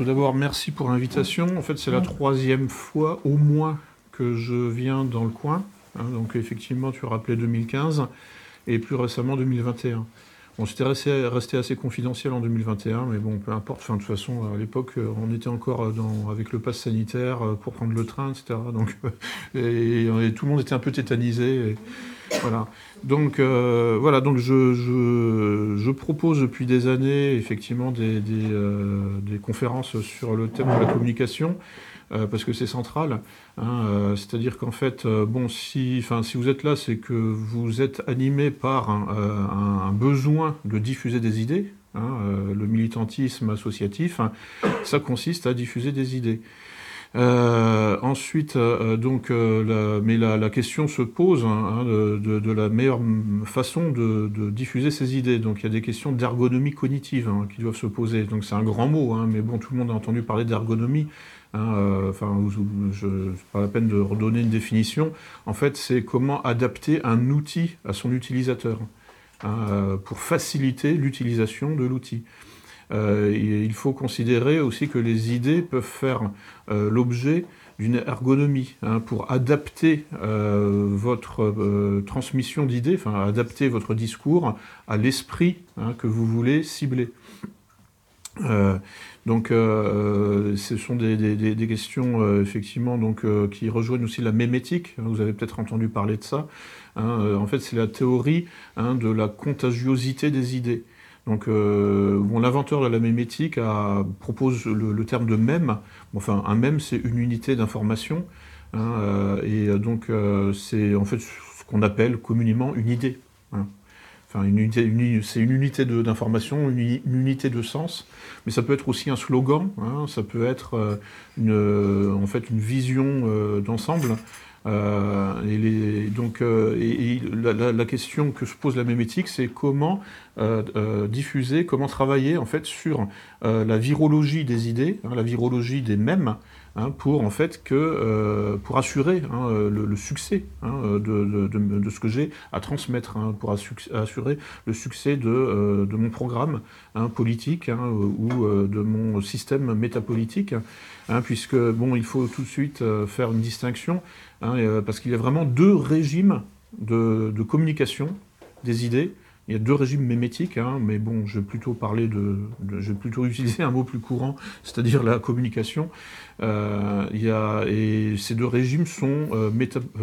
tout d'abord, merci pour l'invitation. En fait, c'est la troisième fois au moins que je viens dans le coin. Hein. donc, effectivement, tu as rappelé 2015 et plus récemment 2021. Bon, c'était resté, assez confidentiel en 2021, mais bon, peu importe. De toute façon, à l'époque, on était encore dans, avec le pass sanitaire pour prendre le train, etc. Donc, et, tout le monde était un peu tétanisé. voilà. Donc, euh, voilà. Donc, je, propose depuis des années, effectivement, euh, des conférences sur le thème de la communication. Euh, parce que c'est central. Hein, euh, c'est-à-dire qu'en fait, euh, bon, si, si vous êtes là, c'est que vous êtes animé par un, besoin de diffuser des idées. Hein, le militantisme associatif, hein, ça consiste à diffuser des idées. ensuite, donc, mais la, question se pose de, la meilleure façon de, diffuser ces idées. Donc, il y a des questions d'ergonomie cognitive qui doivent se poser. Donc, c'est un grand mot, mais bon, tout le monde a entendu parler d'ergonomie. Hein, euh, enfin, pas la peine de redonner une définition. En fait, c'est comment adapter un outil à son utilisateur hein, euh, pour faciliter l'utilisation de l'outil. Euh, il faut considérer aussi que les idées peuvent faire l'objet d'une ergonomie hein, pour adapter votre transmission d'idées, enfin adapter votre discours à l'esprit que vous voulez cibler. Donc, euh, ce sont des, questions euh, effectivement donc, euh, qui rejoignent aussi la mémétique. Vous avez peut-être entendu parler de ça. Hein. en fait, c'est la théorie hein, de la contagiosité des idées. Donc, l'inventeur de la mémétique propose le, terme de mème. Enfin, un mème, c'est une unité d'information. Hein, et donc, c'est en fait ce qu'on appelle communément une idée. Enfin, une unité, c'est une unité d'information, une, unité de sens, mais ça peut être aussi un slogan, hein, ça peut être euh, une, en fait une vision euh, d'ensemble. Euh, et, donc, la, question que se pose la mémétique, c'est comment diffuser, comment travailler en fait sur la virologie des idées, hein, la virologie des mêmes, Hein, pour en fait que euh, pour assurer hein, le, succès hein, de, ce que j'ai à transmettre, pour assurer le succès de, euh, mon programme politique ou euh, de mon système métapolitique, puisque bon, il faut tout de suite faire une distinction parce qu'il y a vraiment deux régimes de communication des idées. Il y a deux régimes mémétiques, hein, mais bon, je vais plutôt parler de, vais plutôt utiliser un mot plus courant, c'est-à-dire la communication. Euh, il y a, et ces deux régimes sont euh,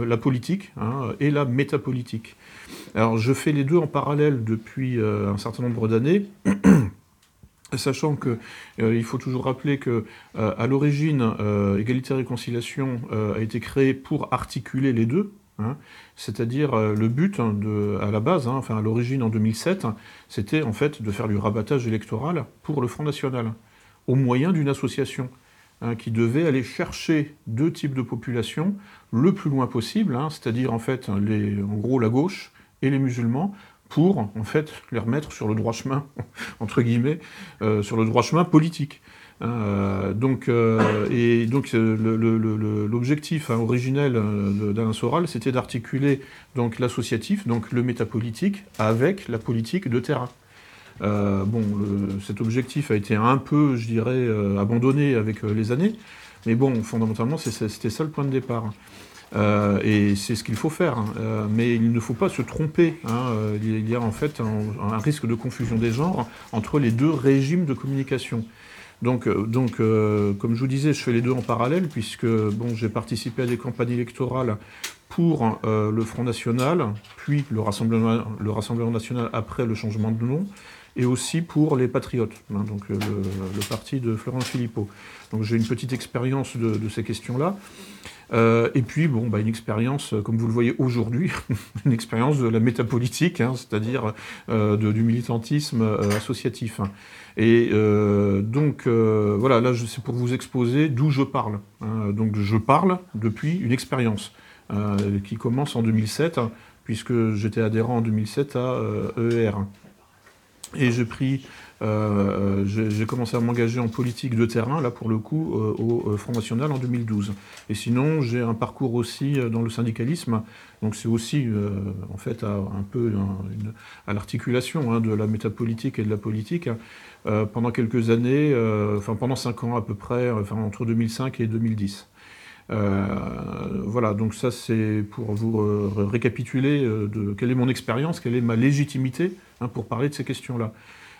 la politique hein, et la métapolitique. Alors, je fais les deux en parallèle depuis euh, un certain nombre d'années. Sachant que il faut toujours rappeler que à l'origine, Égalité et Réconciliation a été créé pour articuler les deux, Hein. C'est-à-dire euh, le but hein, à la base, hein, enfin à l'origine en 2007, c'était en fait de faire du rabattage électoral pour le Front National, au moyen d'une association qui devait aller chercher deux types de populations le plus loin possible, c'est-à-dire en fait les, en gros la gauche et les musulmans, pour en fait les remettre sur le droit chemin entre guillemets, euh, sur le droit chemin politique. Euh, donc, euh, et donc l'objectif hein, originel euh, d'Alain Soral, c'était d'articuler donc l'associatif, donc le métapolitique, avec la politique de terrain. bon, cet objectif a été un peu, je dirais, abandonné avec les années, mais bon, fondamentalement, c'était ça le point de départ. et c'est ce qu'il faut faire. Hein. mais il ne faut pas se tromper. Hein. il y a en fait un, risque de confusion des genres entre les deux régimes de communication. Donc, euh, donc euh, comme je vous disais, je fais les deux en parallèle, puisque bon, j'ai participé à des campagnes électorales pour euh, le Front National, puis le Rassemblement, le Rassemblement National après le changement de nom, et aussi pour les Patriotes, hein, donc le, parti de Florence Philippot. Donc j'ai une petite expérience de, ces questions-là. Et puis, bon, bah, une expérience, comme vous le voyez aujourd'hui, une expérience de la métapolitique, hein, c'est-à-dire du militantisme associatif. Hein. Et euh, donc, euh, voilà, là, c'est pour vous exposer d'où je parle. Hein. Donc, je parle depuis une expérience euh, qui commence en 2007, puisque j'étais adhérent en 2007 à EER. Et euh, j'ai commencé à m'engager en politique de terrain, là pour le coup, euh, au Front National en 2012. Et sinon, j'ai un parcours aussi dans le syndicalisme, donc c'est aussi en fait un peu à l'articulation hein, de la métapolitique et de la politique. pendant quelques années, enfin pendant cinq ans à peu près, entre 2005 et 2010. Voilà, donc ça c'est pour vous récapituler de quelle est mon expérience, quelle est ma légitimité Hein, pour parler de ces questions-là.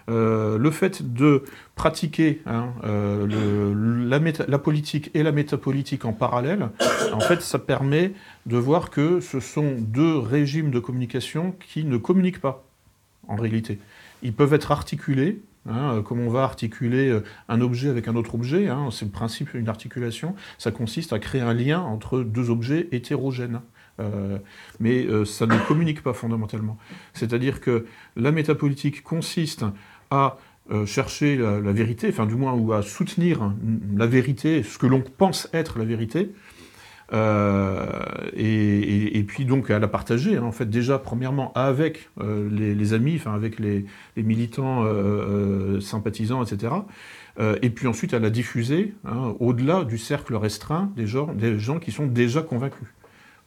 Euh, le fait de pratiquer hein, euh, la, politique et la métapolitique en parallèle, en fait, ça permet de voir que ce sont deux régimes de communication qui ne communiquent pas, en réalité. Ils peuvent être articulés, hein, comme on va articuler euh, un objet avec un autre objet, c'est le principe d'une articulation, ça consiste à créer un lien entre deux objets hétérogènes. Euh, mais euh, ça ne communique pas fondamentalement. C'est-à-dire que la métapolitique consiste à euh, chercher la, vérité, enfin du moins, ou à soutenir la vérité, ce que l'on pense être la vérité, et, puis donc à la partager, hein, en fait, déjà, premièrement, avec les, amis, avec les, militants sympathisants, etc., et puis ensuite à la diffuser hein, au-delà du cercle restreint des gens, des gens qui sont déjà convaincus.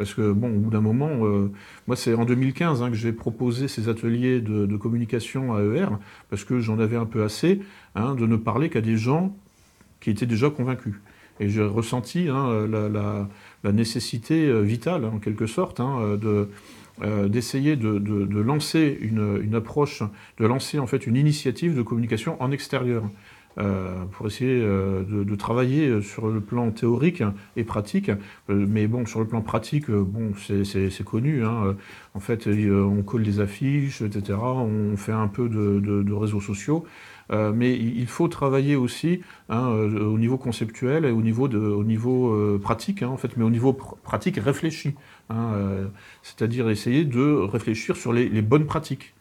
Parce que, bon, au bout d'un moment, euh, moi, c'est en 2015 hein, que j'ai proposé ces ateliers de, communication à ER, parce que j'en avais un peu assez de ne parler qu'à des gens qui étaient déjà convaincus. Et j'ai ressenti hein, la, nécessité euh, vitale, en quelque sorte, de, euh, d'essayer de, lancer une, une, approche, de lancer en fait une initiative de communication en extérieur. Euh, pour essayer euh, de, travailler sur le plan théorique et pratique. Euh, mais bon, sur le plan pratique, bon, c'est connu. Hein. En fait, on colle des affiches, etc. On fait un peu de, réseaux sociaux. mais il faut travailler aussi hein, au niveau conceptuel et au niveau, de, au niveau pratique, hein, en fait, mais au niveau pratique réfléchi. C'est-à-dire essayer de réfléchir sur les, bonnes pratiques,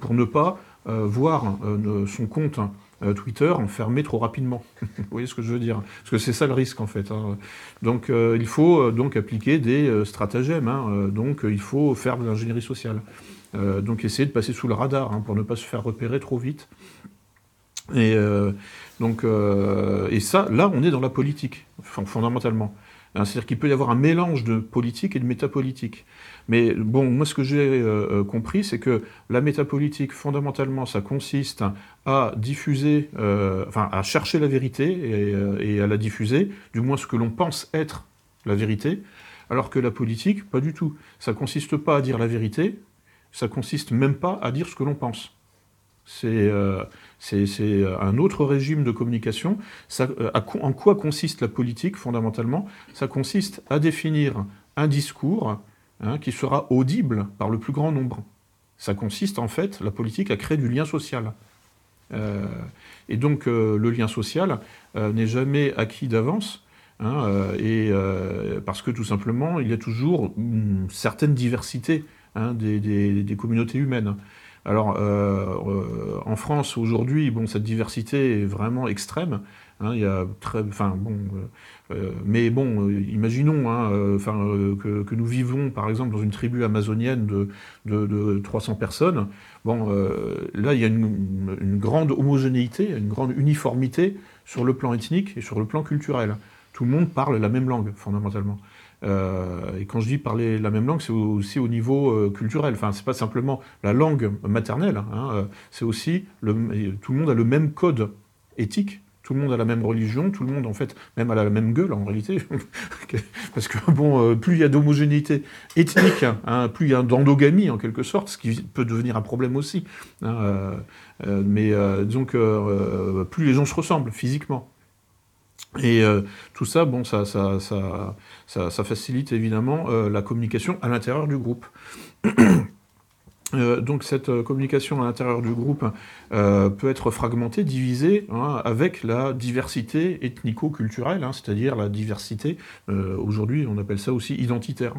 pour ne pas voir son compte euh, Twitter enfermé trop rapidement. Vous voyez ce que je veux dire? Parce que c'est ça le risque en fait. Hein. Donc euh, il faut euh, donc appliquer des stratagèmes. Hein. donc il faut faire de l'ingénierie sociale. donc essayer de passer sous le radar hein, pour ne pas se faire repérer trop vite. Et donc et ça, là, on est dans la politique fondamentalement. C'est-à-dire qu'il peut y avoir un mélange de politique et de métapolitique. Mais bon, moi, ce que j'ai euh, euh, compris, c'est que la métapolitique, fondamentalement, ça consiste à diffuser, euh, enfin, à chercher la vérité et, à la diffuser, du moins ce que l'on pense être la vérité, alors que la politique, pas du tout. Ça consiste pas à dire la vérité, ça consiste même pas à dire ce que l'on pense. C'est un autre régime de communication. en quoi consiste la politique, fondamentalement? Ça consiste à définir un discours Hein, qui sera audible par le plus grand nombre. Ça consiste en fait, la politique, à créer du lien social. Euh, et donc euh, le lien social euh, n'est jamais acquis d'avance, hein, et parce que tout simplement, il y a toujours une certaine diversité hein, des, communautés humaines. Alors, en France, aujourd'hui, bon, cette diversité est vraiment extrême. il y a très, enfin, bon, euh, mais bon, euh, imaginons hein, euh, que, nous vivons par exemple dans une tribu amazonienne de, 300 personnes. Bon, là, il y a une, grande homogénéité, une grande uniformité sur le plan ethnique et sur le plan culturel. Tout le monde parle la même langue, fondamentalement. Et quand je dis parler la même langue, c'est aussi au niveau culturel. Enfin, c'est pas simplement la langue maternelle. Hein, c'est aussi tout le monde a le même code éthique tout le monde a la même religion, tout le monde en fait même a la même gueule en réalité, parce que bon, euh, plus il y a d'homogénéité ethnique, hein, plus il y a d'endogamie en quelque sorte, ce qui peut devenir un problème aussi. Hein, euh, euh, mais donc plus les gens se ressemblent physiquement. Et tout ça, bon, ça, ça, ça, facilite évidemment la communication à l'intérieur du groupe. Euh, donc cette euh, communication à l'intérieur du groupe euh, peut être fragmentée, divisée, hein, avec la diversité ethnico-culturelle, hein, c'est-à-dire la diversité, aujourd'hui on appelle ça aussi identitaire.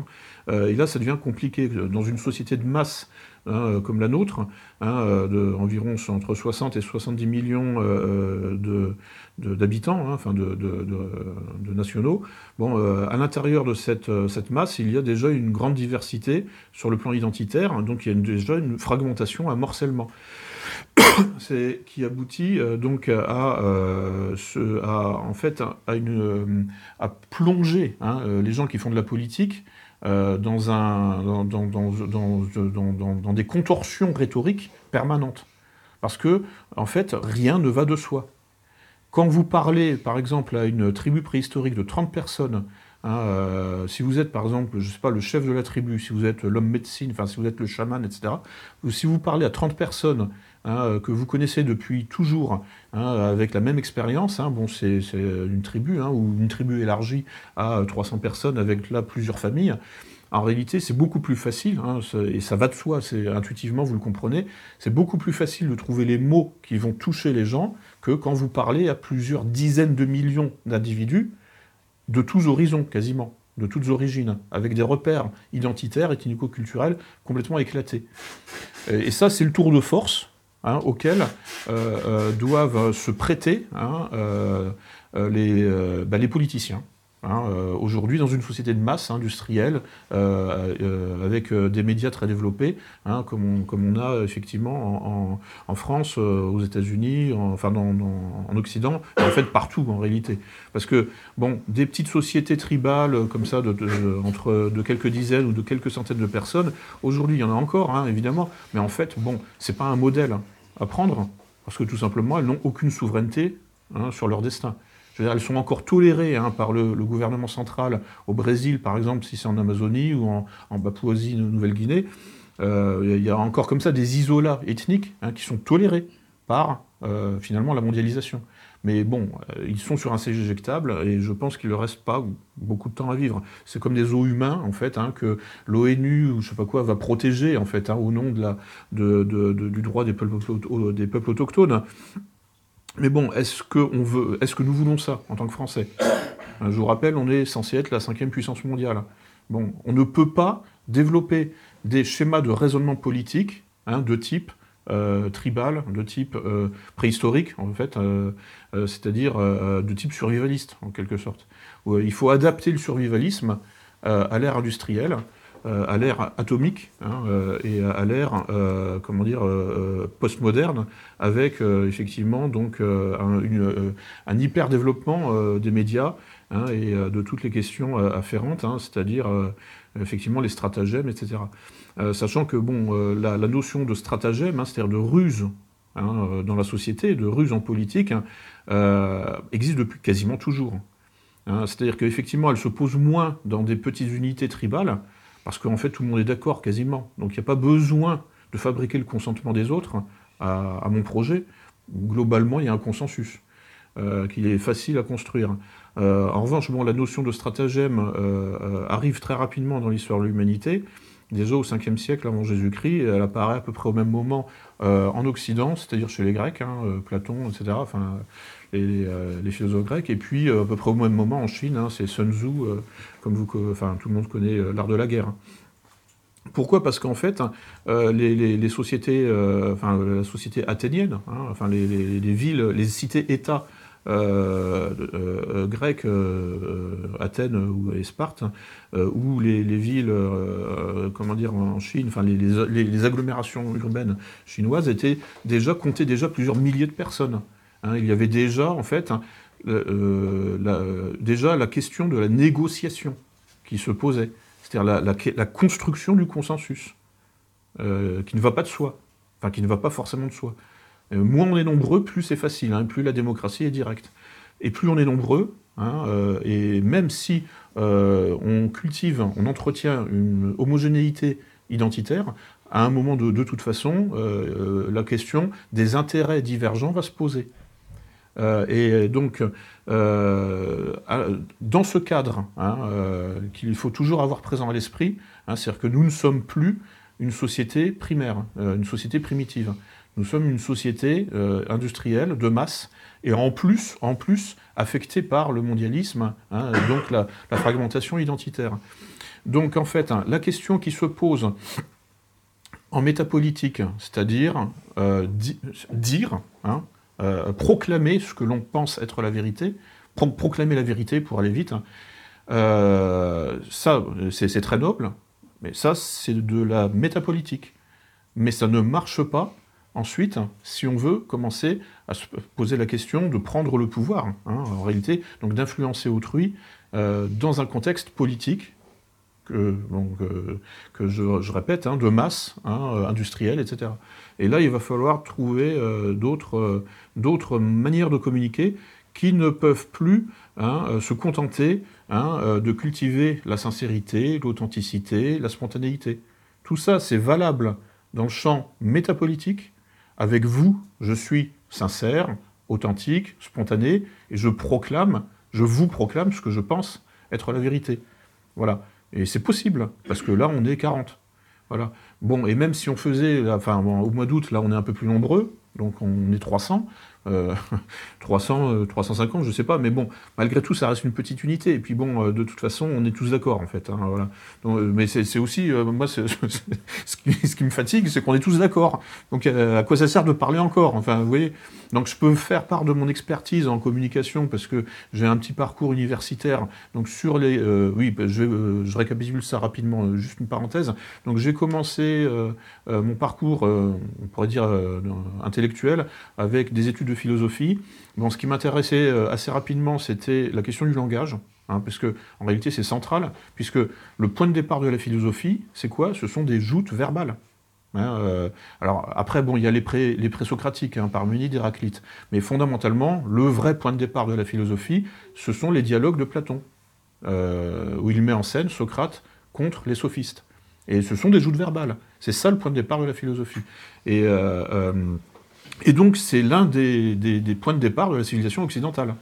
Et là ça devient compliqué. Dans une société de masse Hein, comme la nôtre, hein, de environ entre 60 et 70 millions euh, d'habitants, hein, enfin de, nationaux. Bon, euh, à l'intérieur de cette, masse, il y a déjà une grande diversité sur le plan identitaire, donc il y a déjà une fragmentation, un morcellement. qui aboutit donc à, en fait à, plonger hein, les gens qui font de la politique dans, un, dans, dans, dans, des contorsions rhétoriques permanentes. Parce que, en fait, rien ne va de soi. Quand vous parlez, par exemple, à une tribu préhistorique de 30 personnes, hein, euh, si vous êtes, par exemple, je sais pas, le chef de la tribu, si vous êtes l'homme médecine, enfin, si vous êtes le chaman, etc., ou si vous parlez à 30 personnes hein, que vous connaissez depuis toujours, hein, avec la même expérience, bon, c'est une tribu, ou une tribu élargie à 300 personnes avec là plusieurs familles, en réalité, c'est beaucoup plus facile, et ça va de soi, c'est intuitivement, vous le comprenez, c'est beaucoup plus facile de trouver les mots qui vont toucher les gens que quand vous parlez à plusieurs dizaines de millions d'individus, de tous horizons quasiment, de toutes origines, avec des repères identitaires, ethnico-culturels complètement éclatés. Et ça, c'est le tour de force hein, auquel euh, euh, doivent se prêter hein, euh, bah, les politiciens. Hein, euh, aujourd'hui, dans une société de masse industrielle, euh, euh, avec des médias très développés, hein, comme, on, a effectivement en, France, aux États-Unis, enfin en Occident, en fait partout en réalité. Parce que, bon, des petites sociétés tribales comme ça, de, entre de quelques dizaines ou de quelques centaines de personnes, aujourd'hui il y en a encore, hein, évidemment, mais en fait, bon, c'est pas un modèle à prendre, parce que tout simplement, elles n'ont aucune souveraineté sur leur destin elles sont encore tolérées hein, par le, gouvernement central au Brésil, par exemple, si c'est en Amazonie ou en, en Papouasie-Nouvelle-Guinée. Euh, il y a encore comme ça des isolats ethniques hein, qui sont tolérés par euh, finalement la mondialisation. Mais bon, euh, ils sont sur un siège éjectable et je pense qu'il ne reste pas beaucoup de temps à vivre. C'est comme des eaux humains, en fait, hein, que l'ONU ou je sais pas quoi va protéger, en fait, au nom de la, du droit des peuples autochtones. Mais bon, est-ce que, veut, est-ce que nous voulons ça en tant que Français? Je vous rappelle, on est censé être la cinquième puissance mondiale. Bon, on ne peut pas développer des schémas de raisonnement politique hein, de type euh, tribal, de type euh, préhistorique, en fait, euh, c'est-à-dire de type survivaliste, en quelque sorte. il faut adapter le survivalisme à l'ère industrielle, euh, à l'ère atomique hein, euh, et à l'ère, euh, comment dire, postmoderne, avec effectivement donc un, un hyper développement des médias hein, et de toutes les questions afférentes, hein, c'est-à-dire effectivement les stratagèmes, etc. sachant que bon, la, notion de stratagème, c'est-à-dire de ruse dans la société, de ruse en politique, existe depuis quasiment toujours. C'est-à-dire qu'effectivement, elle se pose moins dans des petites unités tribales, parce qu'en fait tout le monde est d'accord quasiment. Donc il n'y a pas besoin de fabriquer le consentement des autres à, mon projet. Globalement, il y a un consensus euh, qui est facile à construire. Euh, en revanche, bon, la notion de stratagème euh, arrive très rapidement dans l'histoire de l'humanité. Déjà au 5e siècle avant Jésus-Christ, elle apparaît à peu près au même moment en Occident, c'est-à-dire chez les Grecs, hein, Platon, etc. euh, les, philosophes grecs. Et puis, euh, à peu près au même moment, en Chine, hein, c'est Sun Tzu, euh, comme vous, enfin, tout le monde connaît l'art de la guerre. Pourquoi? Parce qu'en fait, les, sociétés, enfin la société athénienne, hein, enfin les, villes, les cités-États grecques, Athènes ou et Sparte, ou les, villes, comment dire, en Chine, enfin les, agglomérations urbaines chinoises étaient déjà comptaient déjà plusieurs milliers de personnes. Hein, il y avait déjà, en fait, hein, euh, la, déjà la question de la négociation qui se posait, c'est-à-dire la, construction du consensus, euh, qui ne va pas de soi, enfin qui ne va pas forcément de soi. Euh, moins on est nombreux, plus c'est facile, hein, plus la démocratie est directe. Et plus on est nombreux, et même si on cultive, on entretient une homogénéité identitaire, à un moment de, de toute façon, la question des intérêts divergents va se poser. Euh, et donc, euh, dans ce cadre, hein, euh, qu'il faut toujours avoir présent à l'esprit, hein, c'est-à-dire que nous ne sommes plus une société primaire, une société primitive. Nous sommes une société industrielle de masse et en plus, en plus affectée par le mondialisme, hein, donc la, fragmentation identitaire. Donc en fait, la question qui se pose en métapolitique, c'est-à-dire dire, euh, proclamer ce que l'on pense être la vérité, proclamer la vérité pour aller vite, hein. euh, ça, c'est très noble, mais ça, c'est de la métapolitique. Mais ça ne marche pas ensuite si on veut commencer à se poser la question de prendre le pouvoir, hein, en réalité, donc d'influencer autrui euh, dans un contexte politique que, je, répète, hein, de masse, hein, industrielle, etc. Et là, il va falloir trouver euh, d'autres, d'autres manières de communiquer qui ne peuvent plus se contenter de cultiver la sincérité, l'authenticité, la spontanéité. Tout ça, c'est valable dans le champ métapolitique. Avec vous, je suis sincère, authentique, spontané, et je proclame, je vous proclame ce que je pense être la vérité. Voilà. Et c'est possible, parce que là, on est 40. Voilà. Bon, et même si on faisait, enfin, au mois d'août, là, on est un peu plus nombreux, donc on est 300, 300, 350, je sais pas, mais bon, malgré tout, ça reste une petite unité. Et puis bon, euh, de toute façon, on est tous d'accord en fait. Hein, voilà. Euh, mais c'est aussi, euh, moi, ce qui, me fatigue, c'est qu'on est tous d'accord. Donc à quoi ça sert de parler encore Enfin, vous voyez. Donc je peux faire part de mon expertise en communication parce que j'ai un petit parcours universitaire. Donc sur les, oui, je, je, récapitule ça rapidement, juste une parenthèse. Donc j'ai commencé mon parcours, on pourrait dire intellectuel, avec des études de philosophie. Bon, ce qui m'intéressait euh, assez rapidement, c'était la question du langage, hein, parce que en réalité c'est central, puisque le point de départ de la philosophie, c'est quoi? Ce sont des joutes verbales. Hein, euh, alors après, bon, il y a les, pré, les présocratiques, hein, Parménide, Héraclite, mais fondamentalement, le vrai point de départ de la philosophie, ce sont les dialogues de Platon, euh, où il met en scène Socrate contre les sophistes. Et ce sont des joutes verbales. C'est ça le point de départ de la philosophie. Et donc c'est l'un des, points de départ de la civilisation occidentale.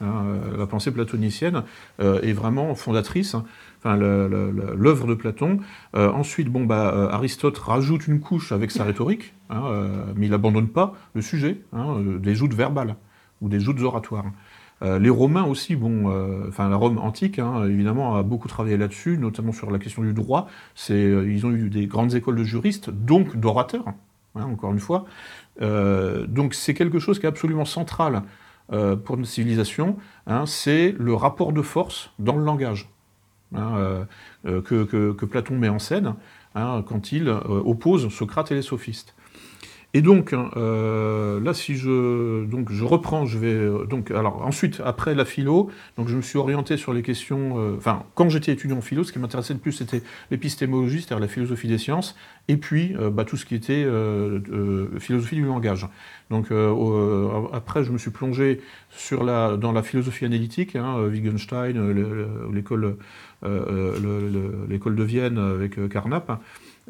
Hein, euh, la pensée platonicienne euh, est vraiment fondatrice. Hein. l'œuvre de Platon. Euh, ensuite, bon, bah, Aristote rajoute une couche avec sa rhétorique, hein, mais il n'abandonne pas le sujet des joutes verbales ou des joutes oratoires. les Romains aussi, bon, la Rome antique, évidemment, a beaucoup travaillé là-dessus, notamment sur la question du droit. ils ont eu des grandes écoles de juristes, donc d'orateurs, encore une fois. Euh, donc c'est quelque chose qui est absolument central euh, pour une civilisation, hein, c'est le rapport de force dans le langage hein, euh, que, Platon met en scène hein, quand il oppose Socrate et les sophistes. Et donc, euh, là, si je, donc, je reprends, je vais, euh, donc, alors, ensuite, après la philo, donc, je me suis orienté sur les questions, euh, enfin, quand j'étais étudiant en philo, ce qui m'intéressait le plus, c'était l'épistémologie, c'est-à-dire la philosophie des sciences, et puis, bah, tout ce qui était philosophie du langage. Donc, après, je me suis plongé sur la, dans la philosophie analytique, hein, Wittgenstein, l'école, de Vienne avec Carnap,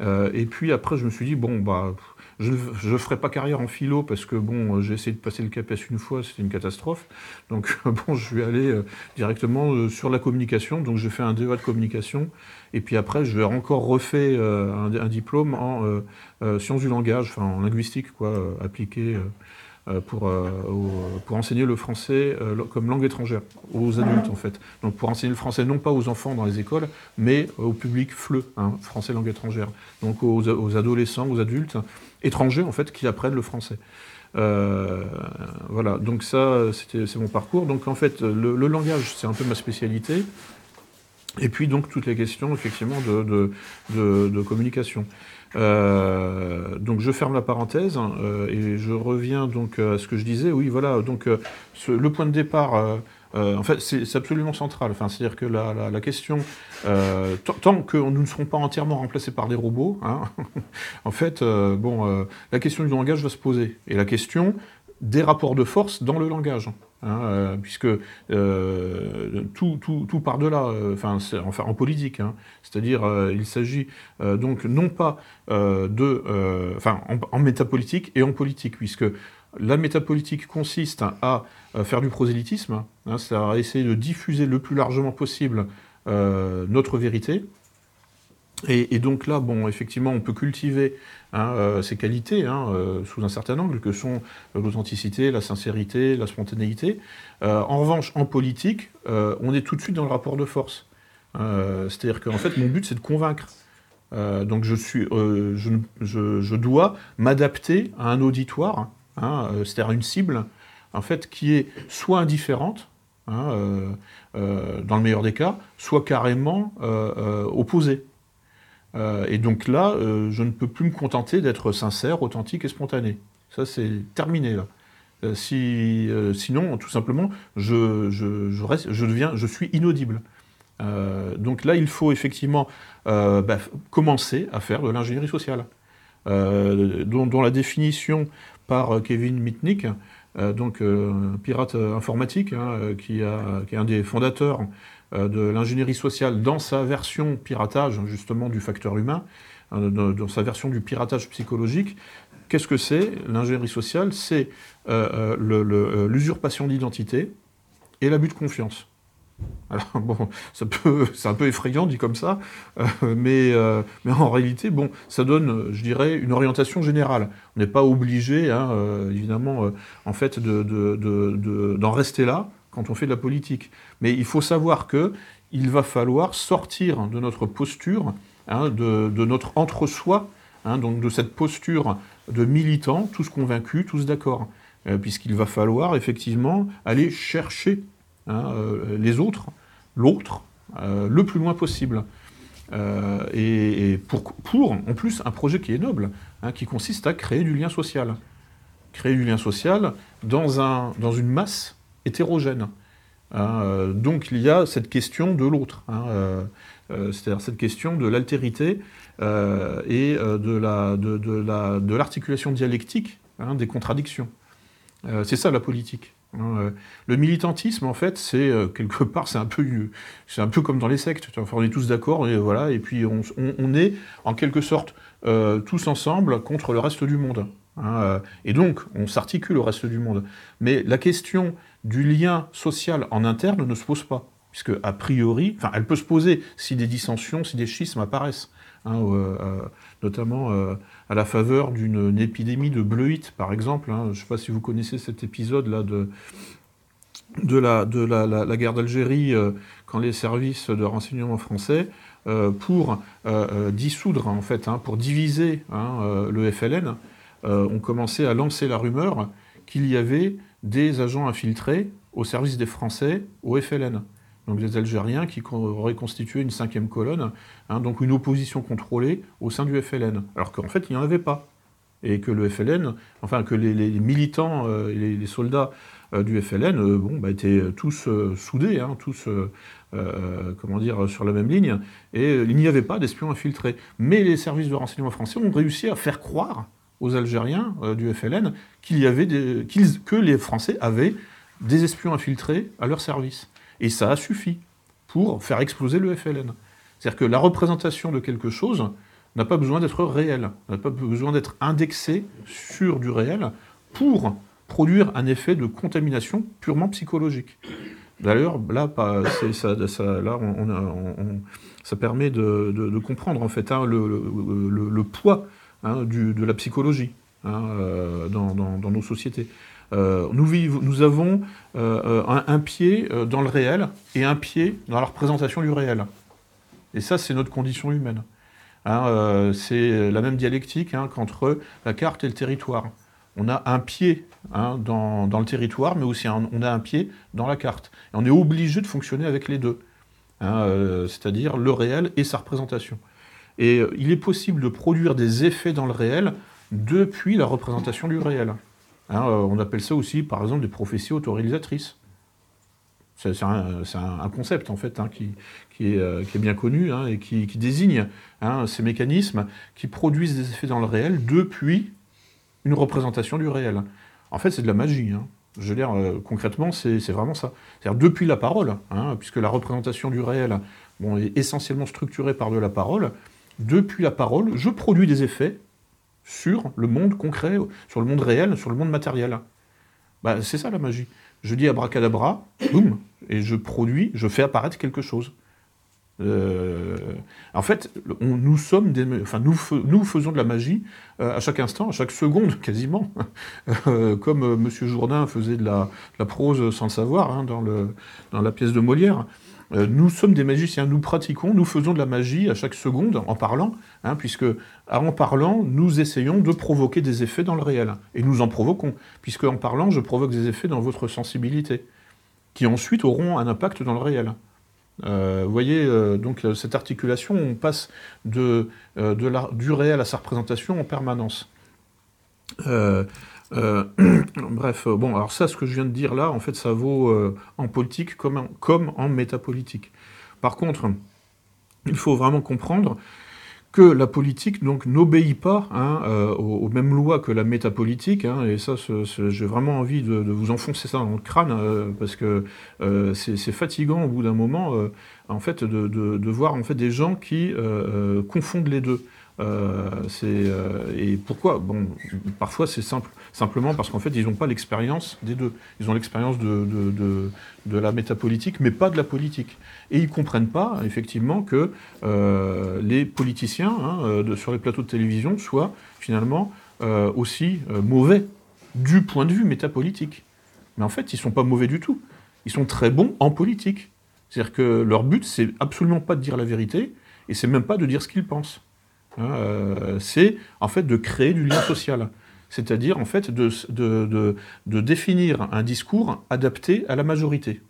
et puis après, je me suis dit, bon, bah, je ne ferai pas carrière en philo parce que bon, j'ai essayé de passer le CAPES une fois, c'était une catastrophe. Donc bon, je vais aller euh, directement euh, sur la communication. Donc j'ai fait un DEA de communication. Et puis après, je vais encore refait euh, un, diplôme en sciences du langage, enfin en linguistique, quoi, appliqué pour, pour enseigner le français comme langue étrangère aux adultes en fait. Donc pour enseigner le français non pas aux enfants dans les écoles, mais au public FLE, hein, français langue étrangère. Donc aux adolescents, aux adultes étrangers en fait qui apprennent le français. Euh, voilà, donc ça, c'est mon parcours. Donc en fait, le, langage, c'est un peu ma spécialité. Et puis donc toutes les questions effectivement de, de, communication. Euh, donc je ferme la parenthèse euh, et je reviens donc à ce que je disais. Oui, voilà. Donc le point de départ euh, en fait, c'est absolument central. Enfin, C'est-à-dire que la, question, euh, tant que nous ne serons pas entièrement remplacés par des robots, hein, en fait, euh, bon, la question du langage va se poser. Et la question des rapports de force dans le langage. Hein, puisque tout, tout, tout part de là, enfin en politique, hein. c'est-à-dire il s'agit donc non pas de, enfin en, en, métapolitique et en politique, puisque la métapolitique consiste à, faire du prosélytisme, hein, c'est-à-dire essayer de diffuser le plus largement possible euh, notre vérité. Et, donc là, effectivement, on peut cultiver hein, euh, ces qualités hein, euh, sous un certain angle, que sont l'authenticité, la sincérité, la spontanéité. en revanche, en politique, on est tout de suite dans le rapport de force. C'est-à-dire qu'en fait, mon but, c'est de convaincre. donc je dois m'adapter à un auditoire Hein, euh, c'est-à-dire une cible en fait, qui est soit indifférente, hein, euh, euh, dans le meilleur des cas, soit carrément opposée. et donc là, je ne peux plus me contenter d'être sincère, authentique et spontané. Ça, c'est terminé là. si, sinon, tout simplement, je, je, je, deviens, je suis inaudible. donc là, il faut effectivement bah, commencer à faire de l'ingénierie sociale, dont, la définition par Kevin Mitnick euh, donc euh, pirate euh, informatique, hein, qui, est un des fondateurs de l'ingénierie sociale dans sa version piratage justement du facteur humain, dans sa version du piratage psychologique. Qu'est-ce que c'est L'ingénierie sociale, c'est l'usurpation d'identité et l'abus de confiance. Alors bon, ça peut, c'est un peu effrayant dit comme ça, euh, mais, euh, mais en réalité, bon, ça donne, je dirais, une orientation générale. On n'est pas obligé, hein, euh, évidemment, en fait, de, de, d'en rester là quand on fait de la politique. Mais il faut savoir que il va falloir sortir de notre posture, hein, de, notre entre-soi, hein, donc de cette posture de militants, tous convaincus, tous d'accord, puisqu'il va falloir effectivement aller chercher Hein, euh, les autres, l'autre, euh, le plus loin possible. Euh, et, pour, en plus, un projet qui est noble, hein, qui consiste à créer du lien social. Créer du lien social dans, un, dans une masse hétérogène. Hein, donc il y a cette question de l'autre, c'est-à-dire cette question de l'altérité et de l'articulation dialectique des contradictions. c'est ça la politique. Euh, le militantisme, en fait, c'est euh, quelque part, c'est un peu, c'est un peu comme dans les sectes. on est tous d'accord, et voilà, et puis on, est en quelque sorte euh, tous ensemble contre le reste du monde. Hein, et donc, on s'articule au reste du monde. Mais la question du lien social en interne ne se pose pas, puisque a priori, enfin, elle peut se poser si des dissensions, si des schismes apparaissent. Hein, notamment euh, à la faveur d'une épidémie de bleuite, par exemple. Hein. Je ne sais pas si vous connaissez cet épisode-là de, la, guerre d'Algérie, euh, quand les services de renseignement français, euh, pour dissoudre, en fait, hein, pour diviser hein, le FLN, ont commencé à lancer la rumeur qu'il y avait des agents infiltrés au service des Français au FLN donc des Algériens qui auraient constitué une cinquième colonne, hein, donc une opposition contrôlée au sein du FLN, alors qu'en fait il n'y en avait pas. Et que le FLN, enfin que les, militants euh, et les, soldats euh, du FLN euh, bah, étaient tous soudés, hein, tous comment dire, sur la même ligne, et il n'y avait pas d'espions infiltrés. Mais les services de renseignement français ont réussi à faire croire aux Algériens du FLN qu'il y avait que les Français avaient des espions infiltrés à leur service. Et ça a suffi pour faire exploser le FLN. C'est-à-dire que la représentation de quelque chose n'a pas besoin d'être réelle, n'a pas besoin d'être indexée sur du réel pour produire un effet de contamination purement psychologique. D'ailleurs, là, ça, permet de, comprendre en fait hein, le, poids hein, de la psychologie hein, euh, dans, nos sociétés. Euh, nous, avons euh, un, pied euh, dans le réel et un pied dans la représentation du réel. Et ça, c'est notre condition humaine. Hein, c'est la même dialectique hein, qu'entre la carte et le territoire. On a un pied hein, dans, le territoire, mais aussi on a un pied dans la carte. Et on est obligé de fonctionner avec les deux, c'est-à-dire le réel et sa représentation. Et il est possible de produire des effets dans le réel depuis la représentation du réel. Hein, euh, on appelle ça aussi, par exemple, des prophéties autoréalisatrices. C'est un, concept, en fait, hein, euh, qui, est, bien connu hein, et qui, désigne ces mécanismes qui produisent des effets dans le réel depuis une représentation du réel. En fait, c'est de la magie. Je veux dire, euh, concrètement, c'est vraiment ça. C'est-à-dire depuis la parole, puisque la représentation du réel est essentiellement structurée par de la parole, depuis la parole, je produis des effets sur le monde concret, sur le monde réel, sur le monde matériel. Bah, c'est ça la magie. Je dis abracadabra, boum, et je produis, je fais apparaître quelque chose. Euh, en fait, nous sommes enfin, nous, nous faisons de la magie euh, à chaque instant, à chaque seconde quasiment, euh, comme M. Jourdain faisait de la, prose sans le savoir hein, dans, le, dans la pièce de Molière. Euh, nous sommes des magiciens, nous pratiquons, nous faisons de la magie à chaque seconde en parlant, hein, puisque en parlant, nous essayons de provoquer des effets dans le réel. Et nous en provoquons, puisque en parlant, je provoque des effets dans votre sensibilité, qui ensuite auront un impact dans le réel. vous voyez, donc cette articulation, on passe du réel à sa représentation en permanence. bref, bon, alors ça, ce que je viens de dire là, en fait, ça vaut en politique comme en métapolitique. Par contre, il faut vraiment comprendre que la politique donc n'obéit pas hein, euh, aux, mêmes lois que la métapolitique, hein, et ça, j'ai vraiment envie de, vous enfoncer ça dans le crâne, euh, parce que euh, c'est fatigant au bout d'un moment, en fait, de, de, voir en fait des gens qui confondent les deux. Et pourquoi? Bon, parfois c'est simple, simplement parce qu'en fait ils n'ont pas l'expérience des deux. Ils ont l'expérience de, de, de, la métapolitique, mais pas de la politique. Et ils ne comprennent pas, effectivement, que euh, les politiciens hein, euh, sur les plateaux de télévision soient finalement euh, aussi mauvais du point de vue métapolitique. Mais en fait, ils sont pas mauvais du tout. Ils sont très bons en politique. C'est-à-dire que leur but, c'est absolument pas de dire la vérité, et c'est même pas de dire ce qu'ils pensent. Hein, c'est en fait de créer du lien social c'est-à-dire en fait de, de, définir un discours adapté à la majorité.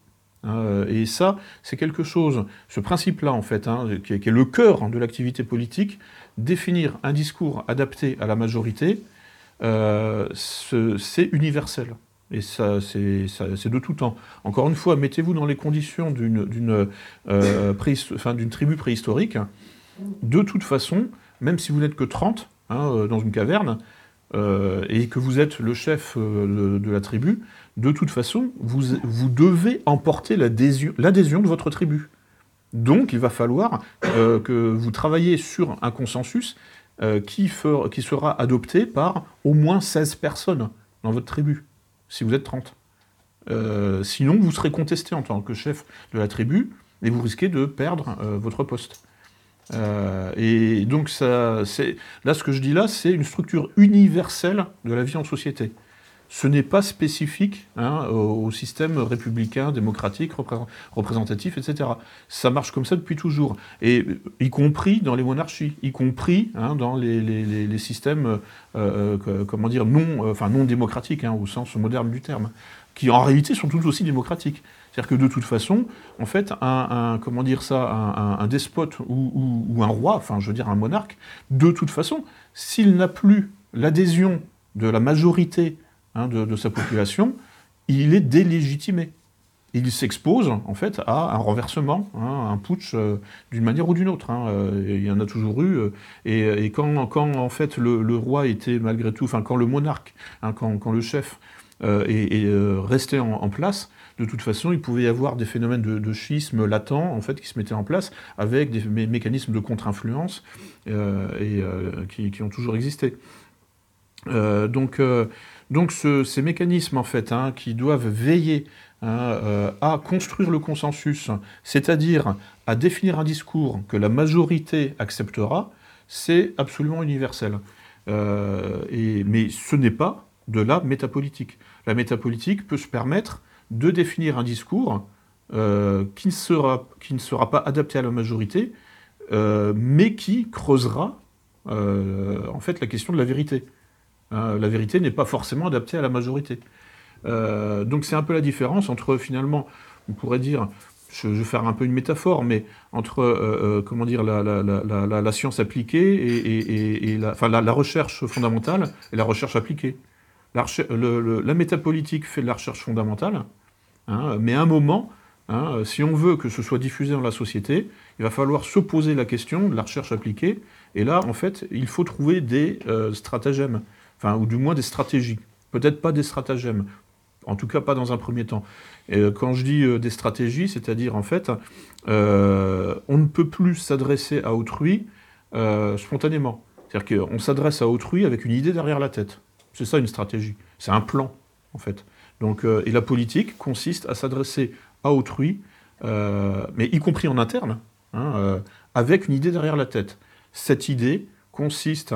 Hein, et ça, c'est quelque chose, ce principe-là, en fait, hein, qui, est, le cœur de l'activité politique, définir un discours adapté à la majorité, euh, c'est universel. Et ça, c'est de tout temps. Encore une fois, mettez-vous dans les conditions d'une euh, tribu préhistorique. De toute façon, même si vous n'êtes que 30 hein, euh, dans une caverne, euh, et que vous êtes le chef de la tribu, de toute façon, vous, devez emporter l'adhésion de votre tribu. Donc, il va falloir euh, que vous travaillez sur un consensus euh, qui, sera adopté par au moins 16 personnes dans votre tribu, si vous êtes 30. Euh, sinon, vous serez contesté en tant que chef de la tribu et vous risquez de perdre votre poste. Et donc, ça, là, ce que je dis là, c'est une structure universelle de la vie en société ce n'est pas spécifique hein, au, système républicain, démocratique, représentatif, etc. Ça marche comme ça depuis toujours, et y compris dans les monarchies, y compris hein, dans les, systèmes, euh, euh, comment dire, non, enfin non démocratiques hein, au sens moderne du terme, qui en réalité sont tout aussi démocratiques. C'est-à-dire que de toute façon, en fait, un, comment un, despote ou, un roi, enfin je veux dire un monarque, de toute façon, s'il n'a plus l'adhésion de la majorité Hein, de, sa population, il est délégitimé. Il s'expose en fait à un renversement, hein, un putsch euh, d'une manière ou d'une autre. Hein, euh, il y en a toujours eu. Euh, et, quand, quand, en fait le, roi était malgré tout, enfin quand le monarque, quand, le chef est, resté en, place, de toute façon, il pouvait y avoir des phénomènes de, schisme latent en fait qui se mettaient en place avec des mécanismes de contre-influence et qui, qui, ont toujours existé. donc donc ces mécanismes, en fait, hein, qui doivent veiller hein, euh, à construire le consensus, c'est-à-dire à définir un discours que la majorité acceptera, c'est absolument universel. Euh, mais ce n'est pas de la métapolitique. La métapolitique peut se permettre de définir un discours euh, qui, ne sera, pas adapté à la majorité, mais qui creusera en fait la question de la vérité. Hein, la vérité n'est pas forcément adaptée à la majorité. Euh, donc c'est un peu la différence entre finalement, on pourrait dire, je, vais faire un peu une métaphore, mais entre euh, euh, comment dire la, science appliquée et, la, recherche fondamentale et la recherche appliquée. La, métapolitique fait de la recherche fondamentale, hein, mais à un moment, hein, si on veut que ce soit diffusé dans la société, il va falloir se poser la question de la recherche appliquée, et là, en fait, il faut trouver des stratagèmes enfin, ou du moins des stratégies. Peut-être pas des stratagèmes, en tout cas pas dans un premier temps. Et euh, quand je dis euh, des stratégies, c'est-à-dire en fait, euh, on ne peut plus s'adresser à autrui spontanément. C'est-à-dire qu'on s'adresse à autrui avec une idée derrière la tête. C'est ça une stratégie. C'est un plan, en fait. Donc, et la politique consiste à s'adresser à autrui, mais y compris en interne, hein, avec une idée derrière la tête. Cette idée consiste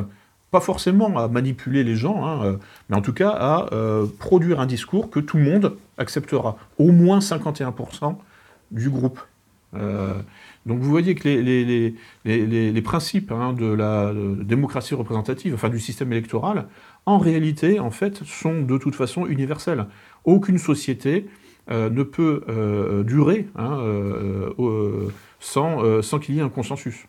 pas forcément à manipuler les gens, hein, euh, mais en tout cas à euh, produire un discours que tout le monde acceptera, au moins 51% du groupe. Euh, donc vous voyez que les, les, principes hein, de la démocratie représentative, enfin du système électoral, en réalité, en fait, sont de toute façon universels. Aucune société ne peut durer hein, sans, sans qu'il y ait un consensus.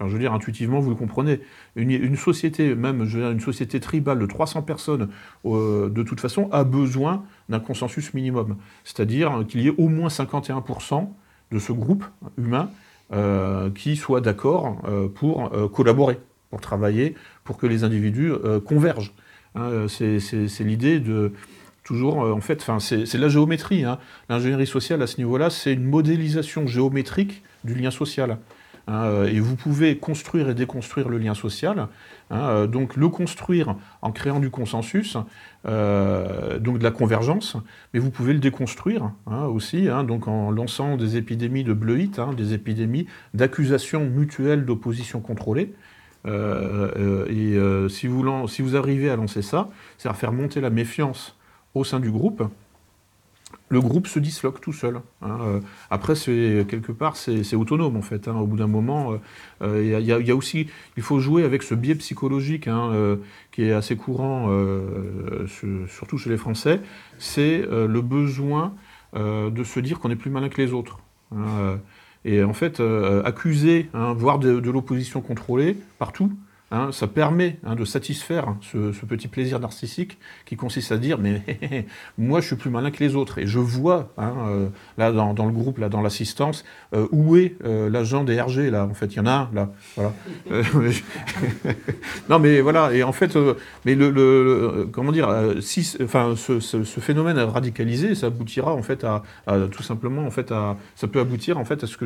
Enfin, je veux dire, intuitivement, vous le comprenez. Une, société, même une société tribale de 300 personnes, de toute façon, a besoin d'un consensus minimum. C'est-à-dire qu'il y ait au moins 51% de ce groupe humain qui soit d'accord pour collaborer, pour travailler, pour que les individus convergent. Hein, c'est l'idée de toujours, euh, en fait, c'est la géométrie. Hein. L'ingénierie sociale à ce niveau-là, c'est une modélisation géométrique du lien social. Hein, euh, et vous pouvez construire et déconstruire le lien social. Euh, donc le construire en créant du consensus, donc de la convergence, mais vous pouvez le déconstruire aussi, donc en lançant des épidémies de bleuite, des épidémies d'accusations mutuelles d'opposition contrôlée. Et si vous, si, vous arrivez à lancer ça, c'est-à-dire faire monter la méfiance au sein du groupe, le groupe se disloque tout seul. Hein. Après, c'est quelque part, c'est autonome en fait. Hein. Au bout d'un moment, il y, a aussi, il faut jouer avec ce biais psychologique hein, qui est assez courant, surtout chez les Français. C'est le besoin de se dire qu'on est plus malin que les autres. Et en fait, euh, accuser, voire de l'opposition contrôlée partout, Hein, ça permet hein, de satisfaire ce, petit plaisir narcissique qui consiste à dire mais moi je suis plus malin que les autres. Et je vois hein, euh, là dans, le groupe là dans l'assistance euh, où est euh, l'agent des RG là en fait. Il y en a un là. Voilà. Non mais voilà. Et en fait mais le, comment dire si enfin ce, phénomène radicalisé ça aboutira en fait à, tout simplement en fait à ça peut aboutir en fait à ce que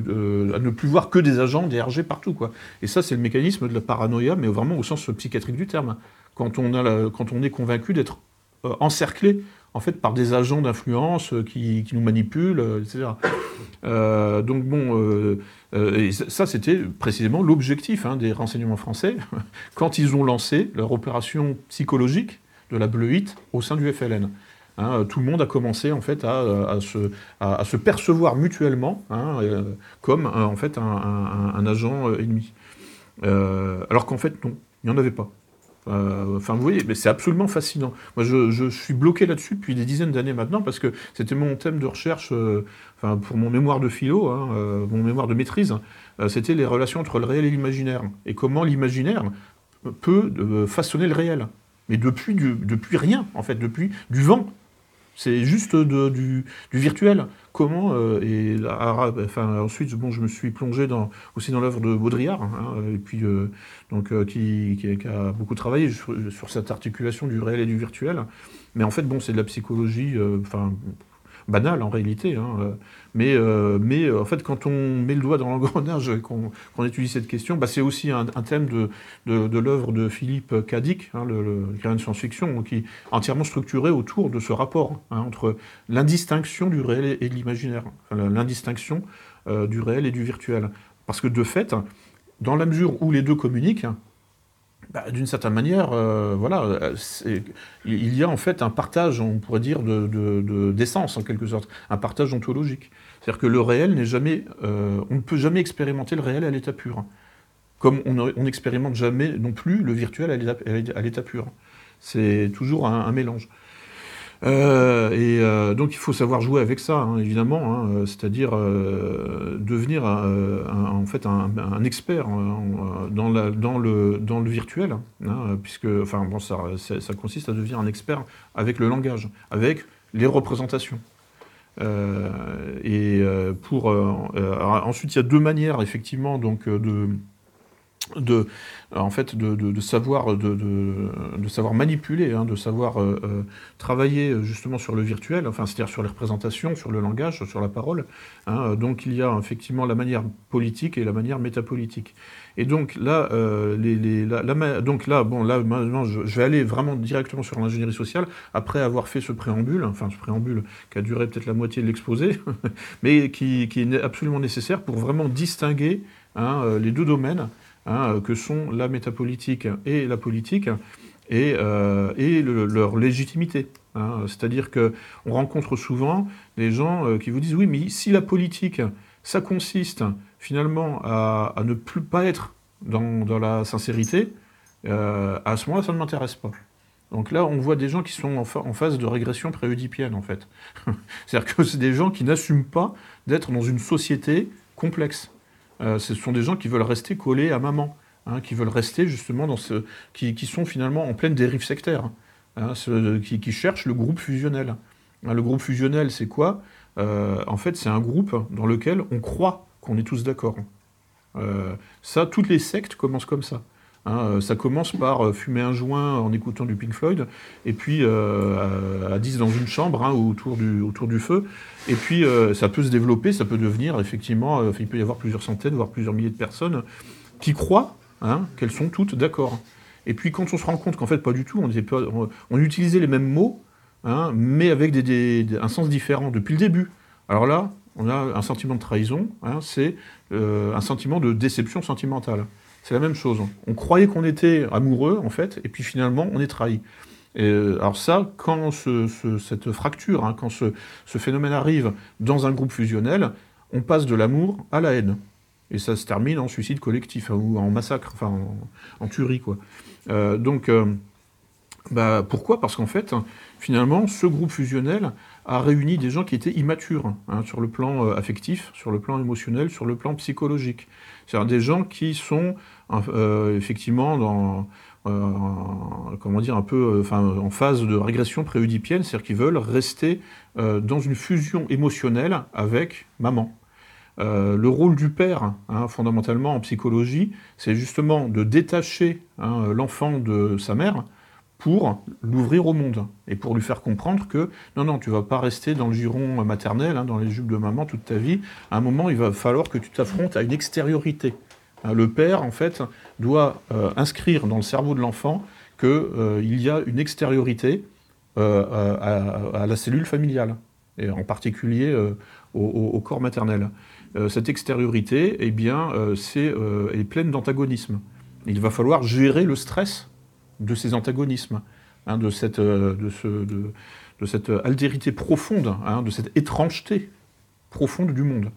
à ne plus voir que des agents des RG partout quoi. Et ça c'est le mécanisme de la paranoïa mais vraiment au sens psychiatrique du terme. Quand on, a quand on est convaincu d'être euh, encerclé en fait par des agents d'influence euh, qui, nous manipulent, euh, etc. donc bon, ça c'était précisément l'objectif hein, des renseignements français quand ils ont lancé leur opération psychologique de la bleuite au sein du FLN. Hein, tout le monde a commencé en fait à, se, percevoir mutuellement hein, comme en fait un agent ennemi. Euh, alors qu'en fait, non, il n'y en avait pas. Euh, enfin, vous voyez, mais c'est absolument fascinant. Moi, je, suis bloqué là-dessus depuis des dizaines d'années maintenant parce que c'était mon thème de recherche, euh, pour mon mémoire de philo, hein, mon mémoire de maîtrise, c'était les relations entre le réel et l'imaginaire et comment l'imaginaire peut façonner le réel. Mais depuis, depuis rien, en fait, depuis du vent. C'est juste du, virtuel. Comment euh, et ensuite bon je me suis plongé aussi dans l'œuvre de Baudrillard hein, et puis euh, donc euh, qui, a beaucoup travaillé sur, cette articulation du réel et du virtuel. Mais en fait bon c'est de la psychologie enfin banal en réalité. Hein, mais, euh, euh, en fait, quand on met le doigt dans l'engrenage et qu'on étudie cette question, bah, c'est aussi un, thème de, de, l'œuvre de Philippe Cadic, hein, le, de science-fiction, qui est entièrement structuré autour de ce rapport hein, entre l'indistinction du réel et de l'imaginaire, l'indistinction du réel et du virtuel. Parce que de fait, dans la mesure où les deux communiquent, bah, d'une certaine manière, euh, voilà, euh, il y a en fait un partage, on pourrait dire, d'essence, de, en quelque sorte, un partage ontologique. C'est-à-dire que le réel n'est jamais, euh, on ne peut jamais expérimenter le réel à l'état pur, comme on n'expérimente jamais non plus le virtuel à l'état pur. C'est toujours un mélange. Euh, et euh, donc il faut savoir jouer avec ça, hein, évidemment, hein, c'est-à-dire devenir en fait un, expert dans, le, virtuel, hein, puisque enfin, bon, ça, consiste à devenir un expert avec le langage, avec les représentations. Et pour ensuite il y a deux manières effectivement donc de de, en fait, de, savoir, de, savoir manipuler, hein, de savoir euh, euh, travailler justement sur le virtuel, enfin, c'est-à-dire sur les représentations, sur le langage, sur la parole. Hein. donc il y a effectivement la manière politique et la manière métapolitique. Et donc là, euh, donc là, bon, là, maintenant, je, vais aller vraiment directement sur l'ingénierie sociale après avoir fait ce préambule, enfin ce préambule qui a duré peut-être la moitié de l'exposé, mais qui, est absolument nécessaire pour vraiment distinguer hein, les deux domaines. Hein, que sont la métapolitique et la politique, et, euh, leur légitimité. Hein. C'est-à-dire qu'on rencontre souvent des gens euh, qui vous disent oui, mais si la politique, ça consiste finalement à, ne plus pas être dans, la sincérité, euh, à ce moment-là, ça ne m'intéresse pas. Donc là, on voit des gens qui sont en, phase de régression préoedipienne, en fait. C'est-à-dire que c'est des gens qui n'assument pas d'être dans une société complexe. Euh, ce sont des gens qui veulent rester collés à maman, hein, qui veulent rester justement dans ce... qui, sont finalement en pleine dérive sectaire, hein, qui, cherchent le groupe fusionnel. Hein, le groupe fusionnel, c'est quoi? Euh, En fait, c'est un groupe dans lequel on croit qu'on est tous d'accord. Euh, ça, toutes les sectes commencent comme ça. Hein, euh, ça commence par euh, fumer un joint en écoutant du Pink Floyd, et puis à 10 dans une chambre hein, autour, du, feu. Et puis ça peut se développer, ça peut devenir effectivement, il peut y avoir plusieurs centaines, voire plusieurs milliers de personnes qui croient hein, qu'elles sont toutes d'accord. Et puis quand on se rend compte qu'en fait pas du tout, on, on, utilisait les mêmes mots, mais avec un sens différent depuis le début. Alors là, on a un sentiment de trahison, c'est un sentiment de déception sentimentale. C'est la même chose. On croyait qu'on était amoureux, en fait, et puis finalement, on est trahi. Euh, alors ça, quand cette fracture, hein, quand ce, phénomène arrive dans un groupe fusionnel, on passe de l'amour à la haine. Et ça se termine en suicide collectif, hein, ou en massacre, enfin en, tuerie, quoi. Euh, donc, euh, bah, pourquoi? Parce qu'en fait, finalement, ce groupe fusionnel a réuni des gens qui étaient immatures, hein, sur le plan affectif, sur le plan émotionnel, sur le plan psychologique. C'est-à-dire des gens qui sont euh, effectivement dans, euh, comment dire, un peu, euh, en phase de régression préoedipienne, c'est-à-dire qu'ils veulent rester dans une fusion émotionnelle avec maman. le rôle du père, hein, fondamentalement en psychologie, c'est justement de détacher hein, l'enfant de sa mère pour l'ouvrir au monde et pour lui faire comprendre que non, non, tu vas pas rester dans le giron maternel, hein, dans les jupes de maman toute ta vie. À un moment, il va falloir que tu t'affrontes à une extériorité. Hein, le père, en fait, doit euh, inscrire dans le cerveau de l'enfant qu'il euh, y a une extériorité euh, à, la cellule familiale, et en particulier au, corps maternel. cette extériorité, eh bien, c'est, est pleine d'antagonisme. Il va falloir gérer le stress de ces antagonismes, hein, de, cette, de, ce, de, cette altérité profonde, hein, de cette étrangeté profonde du monde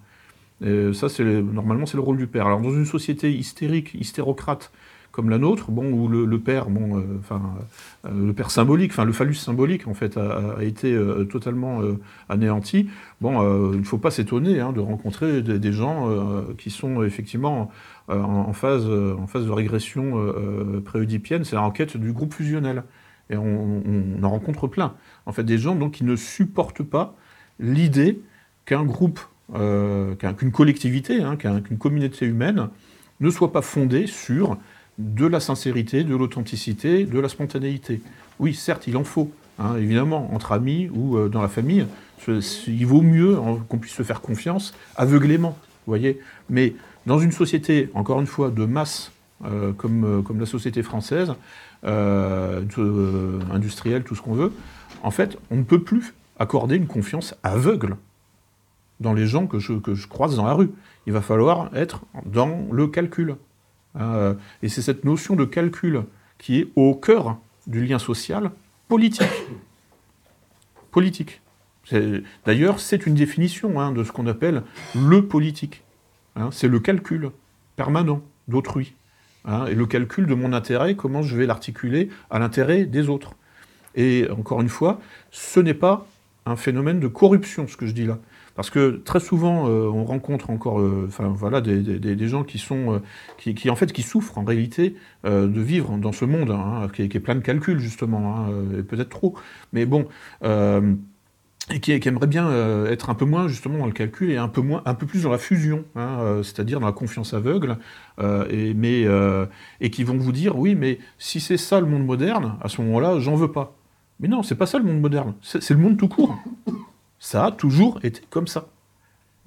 ça, c'est normalement, c'est le rôle du père. Alors, dans une société hystérique, hystérocrate comme la nôtre, bon, où le, père, bon, euh, enfin, euh, le père symbolique, enfin, le phallus symbolique, en fait, a, été euh, totalement anéanti. Bon, il ne faut pas s'étonner hein, de rencontrer des, gens qui sont effectivement en, phase, en phase de régression préoedipienne. C'est la enquête du groupe fusionnel. Et on, en rencontre plein. En fait, des gens donc qui ne supportent pas l'idée qu'un groupe qu'une collectivité, hein, qu'une communauté humaine ne soit pas fondée sur de la sincérité, de l'authenticité, de la spontanéité. Oui, certes, il en faut, hein, évidemment, entre amis ou euh, dans la famille, il vaut mieux qu'on puisse se faire confiance aveuglément, voyez. Mais dans une société, encore une fois, de masse, euh, comme, comme la société française, industrielle, tout ce qu'on veut, en fait, on ne peut plus accorder une confiance aveugle dans les gens que je, que je croise dans la rue. Il va falloir être dans le calcul. Euh, et c'est cette notion de calcul qui est au cœur du lien social politique. Politique. D'ailleurs, c'est une définition hein, de ce qu'on appelle le politique. Hein. c'est le calcul permanent d'autrui. Hein, et le calcul de mon intérêt, comment je vais l'articuler à l'intérêt des autres. Et encore une fois, ce n'est pas un phénomène de corruption, ce que je dis là. Parce que très souvent, euh, on rencontre encore, euh, voilà, des, gens qui sont, euh, qui, en fait, qui souffrent en réalité de vivre dans ce monde hein, qui, est, plein de calculs justement, hein, peut-être trop, mais bon, et qui, aimeraient bien être un peu moins justement dans le calcul et un peu moins, un peu plus dans la fusion, hein, c'est-à-dire dans la confiance aveugle, et mais et qui vont vous dire, oui, mais si c'est ça le monde moderne, à ce moment-là, j'en veux pas. Mais non, c'est pas ça le monde moderne, c'est le monde tout court. Ça a toujours été comme ça.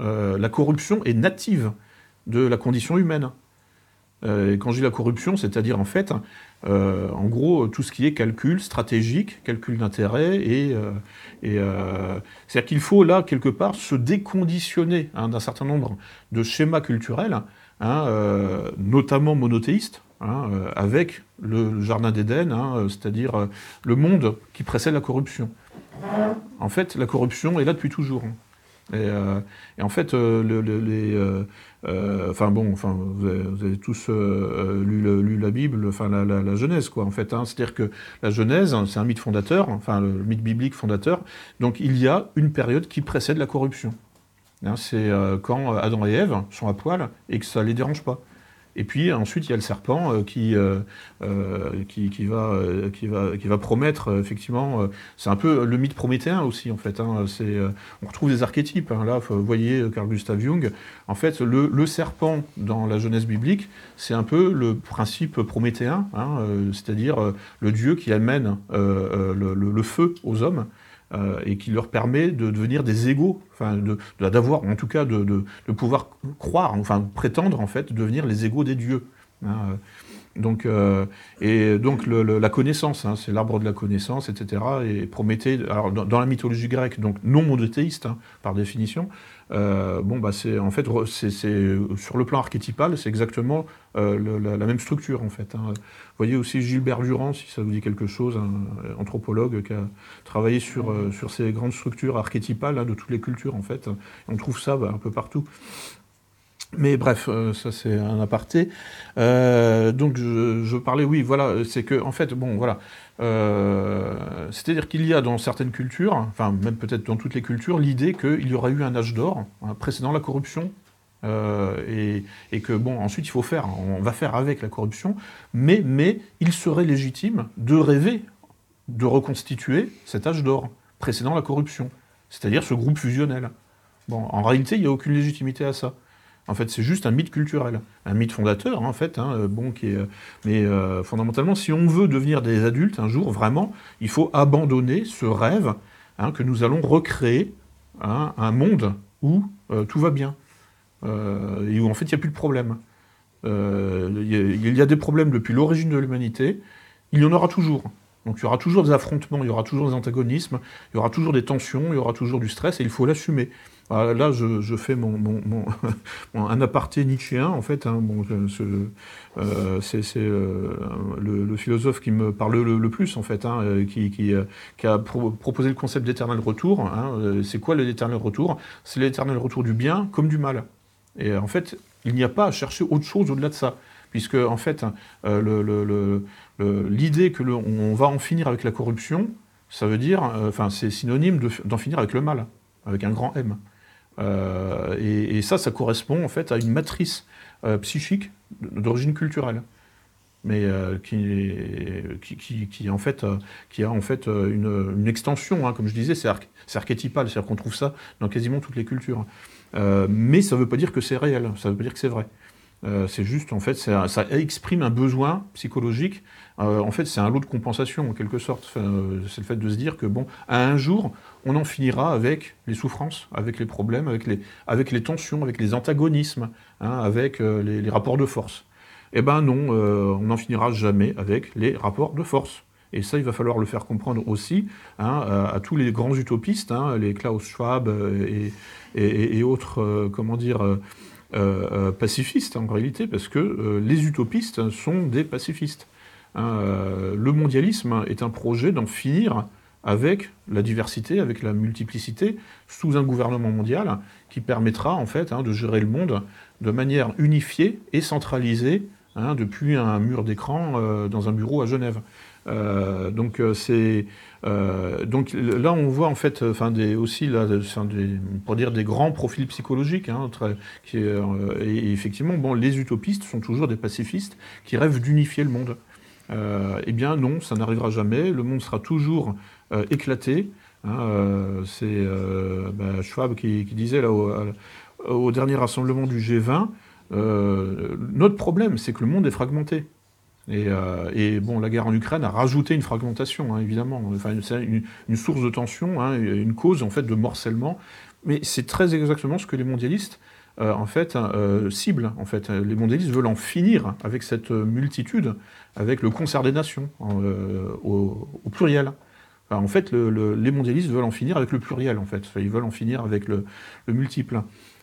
Euh, la corruption est native de la condition humaine. Euh, et quand je dis la corruption, c'est-à-dire en fait, euh, en gros, tout ce qui est calcul stratégique, calcul d'intérêt, et, c'est-à-dire qu'il faut là, quelque part, se déconditionner hein, d'un certain nombre de schémas culturels, hein, notamment monothéistes, hein, avec le jardin d'Éden, c'est-à-dire le monde qui précède la corruption. En fait, la corruption est là depuis toujours. Et, en fait, les, enfin bon, enfin vous avez, tous lu, la Bible, enfin la, Genèse, quoi, en fait. Hein. C'est-à-dire que la Genèse, c'est un mythe fondateur, enfin le mythe biblique fondateur. Donc il y a une période qui précède la corruption. Hein, c'est quand Adam et Ève sont à poil et que ça les dérange pas. Et puis ensuite, il y a le serpent euh, euh, euh, qui, qui, va, qui, va, qui va promettre, effectivement, c'est un peu le mythe prométhéen aussi, en fait. Hein, on retrouve des archétypes. Hein, là, vous voyez Carl Gustav Jung. En fait, le, serpent dans la jeunesse biblique, c'est un peu le principe prométhéen, hein, c'est-à-dire le Dieu qui amène le, feu aux hommes. Euh, et qui leur permet de devenir des égaux, enfin d'avoir en tout cas de, de, pouvoir croire, enfin prétendre en fait devenir les égaux des dieux. Hein. Donc, euh, et donc la connaissance, hein, c'est l'arbre de la connaissance, etc. Et Prométhée, alors dans, la mythologie grecque, donc non monothéiste hein, par définition, euh, bon bah c'est en fait c'est sur le plan archétypal, c'est exactement euh, la, même structure en fait. Hein. Vous voyez aussi Gilbert Durand, si ça vous dit quelque chose, un anthropologue qui a travaillé sur sur ces grandes structures archétypales de toutes les cultures en fait. on trouve ça bah, un peu partout. Mais bref, euh, ça c'est un aparté. Euh, donc je, parlais, oui, voilà, c'est que en fait, bon, voilà, euh, c'est-à-dire qu'il y a dans certaines cultures, enfin même peut-être dans toutes les cultures, l'idée qu'il y aurait eu un âge d'or hein, précédant la corruption. Et, que bon, ensuite il faut faire, on va faire avec la corruption, mais, mais il serait légitime de rêver de reconstituer cet âge d'or précédant la corruption, c'est-à-dire ce groupe fusionnel. Bon, en réalité, il n'y a aucune légitimité à ça. En fait, c'est juste un mythe culturel, un mythe fondateur, en fait, hein, bon, qui est, mais euh, fondamentalement, si on veut devenir des adultes un jour, vraiment, il faut abandonner ce rêve hein, que nous allons recréer hein, un monde où euh, tout va bien, euh, et où en fait il n'y a plus de problème. Il y, a des problèmes depuis l'origine de l'humanité, il y en aura toujours. Donc il y aura toujours des affrontements, il y aura toujours des antagonismes, il y aura toujours des tensions, il y aura toujours du stress, et il faut l'assumer. Ah, là, je, fais mon, un aparté nietzschéen, en fait. Hein, euh, c'est euh, le, philosophe qui me parle le, plus, en fait, hein, euh, qui, a proposé le concept d'éternel retour. Hein, c'est quoi l'éternel retour? C'est l'éternel retour du bien comme du mal. Et en fait, il n'y a pas à chercher autre chose au-delà de ça. Puisque, en fait, l'idée que on va en finir avec la corruption, ça veut dire, c'est synonyme d'en finir avec le mal, avec un grand M. Euh, et, ça, ça correspond en fait à une matrice euh, psychique d'origine culturelle mais euh, qui, qui, qui, en fait, qui a en fait une, extension, hein, comme je disais, c'est archétypal, c'est-à-dire qu'on trouve ça dans quasiment toutes les cultures. mais ça ne veut pas dire que c'est réel, ça ne veut pas dire que c'est vrai. C'est juste, en fait, ça, exprime un besoin psychologique. Euh, en fait, c'est un lot de compensation, en quelque sorte. Euh, c'est le fait de se dire que, bon, à un jour, on en finira avec les souffrances, avec les problèmes, avec les, tensions, avec les antagonismes, hein, avec les, rapports de force. Eh ben non, on n'en finira jamais avec les rapports de force. Et ça, il va falloir le faire comprendre aussi hein, à, tous les grands utopistes, hein, les Klaus Schwab et, autres, comment dire, euh, euh, pacifistes en réalité, parce que euh, les utopistes sont des pacifistes. Hein, le mondialisme est un projet d'en finir avec la diversité, avec la multiplicité, sous un gouvernement mondial qui permettra en fait hein, de gérer le monde de manière unifiée et centralisée hein, depuis un mur d'écran dans un bureau à Genève. euh, donc là, on voit en fait, aussi des, pour dire des grands profils psychologiques. Qui, euh, et, effectivement, bon, les utopistes sont toujours des pacifistes qui rêvent d'unifier le monde. Euh, eh bien non, ça n'arrivera jamais. Le monde sera toujours éclaté. Hein, c'est bah, Schwab qui, disait là au, au, dernier rassemblement du G20, notre problème, c'est que le monde est fragmenté. Euh, et, bon, la guerre en Ukraine a rajouté une fragmentation, hein, évidemment. Enfin, c'est une, source de tension, hein, une cause en fait de morcellement. Mais c'est très exactement ce que les mondialistes euh, en fait euh, ciblent. En fait, les mondialistes veulent en finir avec cette multitude, avec le concert des nations au, pluriel. en fait, les mondialistes veulent en finir avec le pluriel. En fait, ils veulent en finir avec le, le multiple.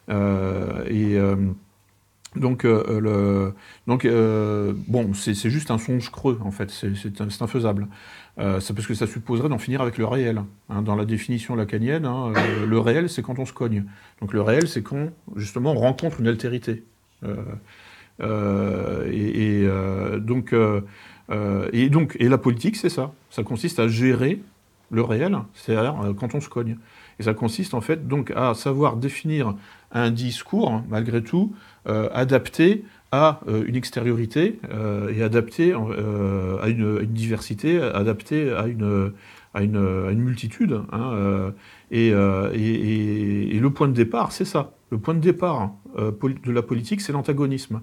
et Donc, le, donc bon, c'est juste un songe creux, en fait, c'est infaisable. C'est parce que ça supposerait d'en finir avec le réel. Hein. dans la définition lacanienne, hein, le réel, c'est quand on se cogne. Donc le réel, c'est quand, justement, on rencontre une altérité. et, donc, et donc, et la politique, c'est ça. Ça consiste à gérer le réel, c'est-à-dire quand on se cogne. Et ça consiste en fait donc à savoir définir un discours, malgré tout, euh, adapté à euh, une extériorité euh, et adapté à une, diversité, adapté à une, à une, multitude. Et, le point de départ, c'est ça. Le point de départ de la politique, c'est l'antagonisme.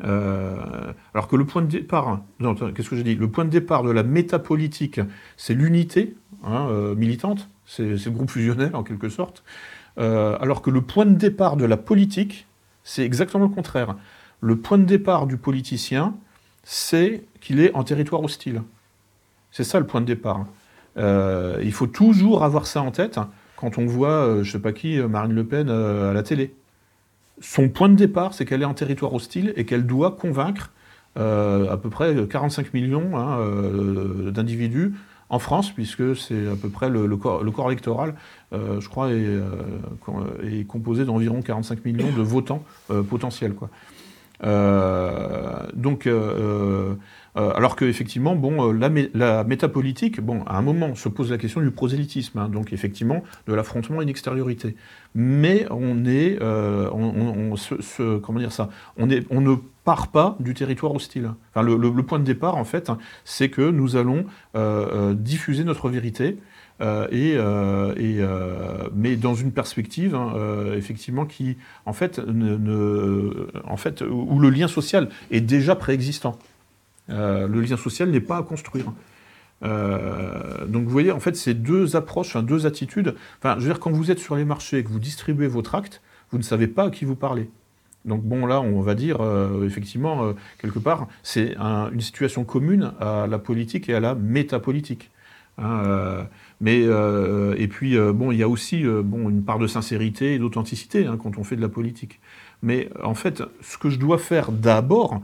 alors que le point de départ, qu'est-ce que j'ai dit? Le point de départ de la métapolitique, c'est l'unité hein, militante, c'est le groupe fusionnel en quelque sorte, euh, alors que le point de départ de la politique, c'est exactement le contraire. Le point de départ du politicien, c'est qu'il est en territoire hostile. C'est ça le point de départ. Euh, il faut toujours avoir ça en tête quand on voit, euh, je sais pas qui, Marine Le Pen à la télé. Son point de départ, c'est qu'elle est en territoire hostile et qu'elle doit convaincre à peu près 45 millions hein, d'individus en France, puisque c'est à peu près le, corps, électoral, euh, je crois, est, euh, composé d'environ 45 millions de votants euh, potentiels. Donc, alors qu'effectivement, bon, la, métapolitique, bon, à un moment, se pose la question du prosélytisme, hein, donc effectivement, de l'affrontement et une extériorité. Mais on est, on, comment dire ça, on, est, on ne part pas du territoire hostile. Enfin, le, point de départ, en fait, c'est que nous allons euh, euh, diffuser notre vérité, euh, et, mais dans une perspective, hein, effectivement, qui, en fait, où le lien social est déjà préexistant. le lien social n'est pas à construire. donc vous voyez, en fait, ces deux approches, deux attitudes. Enfin, veux dire, quand vous êtes sur les marchés et que vous distribuez votre acte, vous ne savez pas à qui vous parlez. Donc bon, là, on va dire, euh, effectivement, euh, quelque part, c'est une situation commune à la politique et à la métapolitique. Hein, euh, mais et puis bon, il y a aussi bon une part de sincérité et d'authenticité hein, quand on fait de la politique. Mais en fait, ce que je dois faire d'abord,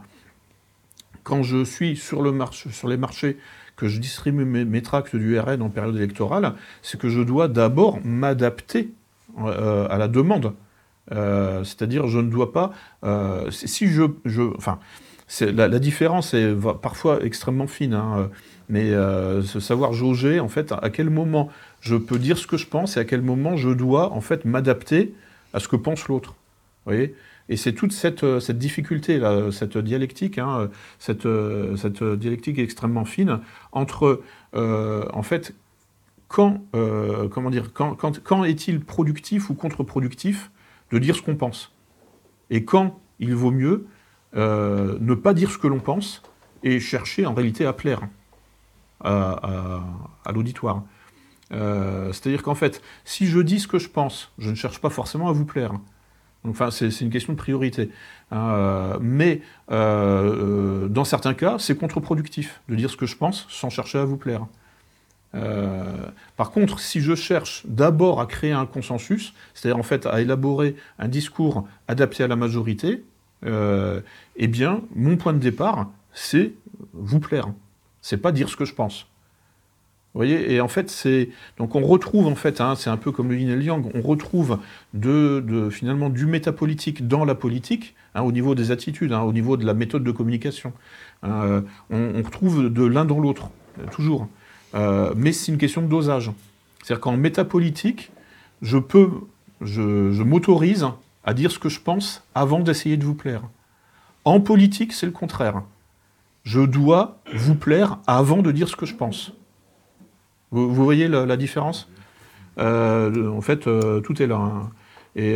quand je suis sur, le marché, sur les marchés, que je distribue mes, tracts du RN en période électorale, c'est que je dois d'abord m'adapter à la demande. Euh, c'est-à-dire, je ne dois pas. Euh, si je, enfin, la, la, différence est parfois extrêmement fine, hein, mais euh, savoir jauger, en fait, à quel moment je peux dire ce que je pense et à quel moment je dois, en fait, m'adapter à ce que pense l'autre. Voyez? Et c'est toute cette, cette, difficulté, là, cette dialectique, hein, cette, dialectique extrêmement fine entre, en fait, quand, comment dire, quand, quand, quand est-il productif ou contre-productif de dire ce qu'on pense? Et quand il vaut mieux euh, ne pas dire ce que l'on pense et chercher en réalité à plaire à, l'auditoire. Euh, c'est-à-dire qu'en fait, si je dis ce que je pense, je ne cherche pas forcément à vous plaire. Enfin, c'est une question de priorité. Euh, mais dans certains cas, c'est contre-productif de dire ce que je pense sans chercher à vous plaire. Euh, par contre, si je cherche d'abord à créer un consensus, c'est-à-dire en fait à élaborer un discours adapté à la majorité, euh, eh bien, mon point de départ, c'est vous plaire. C'est pas dire ce que je pense. Vous voyez, et en fait, c'est donc on retrouve en fait, hein, c'est un peu comme le yin et le yang, on retrouve de, finalement du métapolitique dans la politique, hein, au niveau des attitudes, hein, au niveau de la méthode de communication. on, on retrouve de l'un dans l'autre, toujours. Euh, mais c'est une question de dosage. C'est-à-dire qu'en métapolitique, je peux, je m'autorise à dire ce que je pense avant d'essayer de vous plaire. En politique, c'est le contraire. Je dois vous plaire avant de dire ce que je pense. Vous, voyez la, différence? Euh, En fait, euh, tout est là. Hein. Et,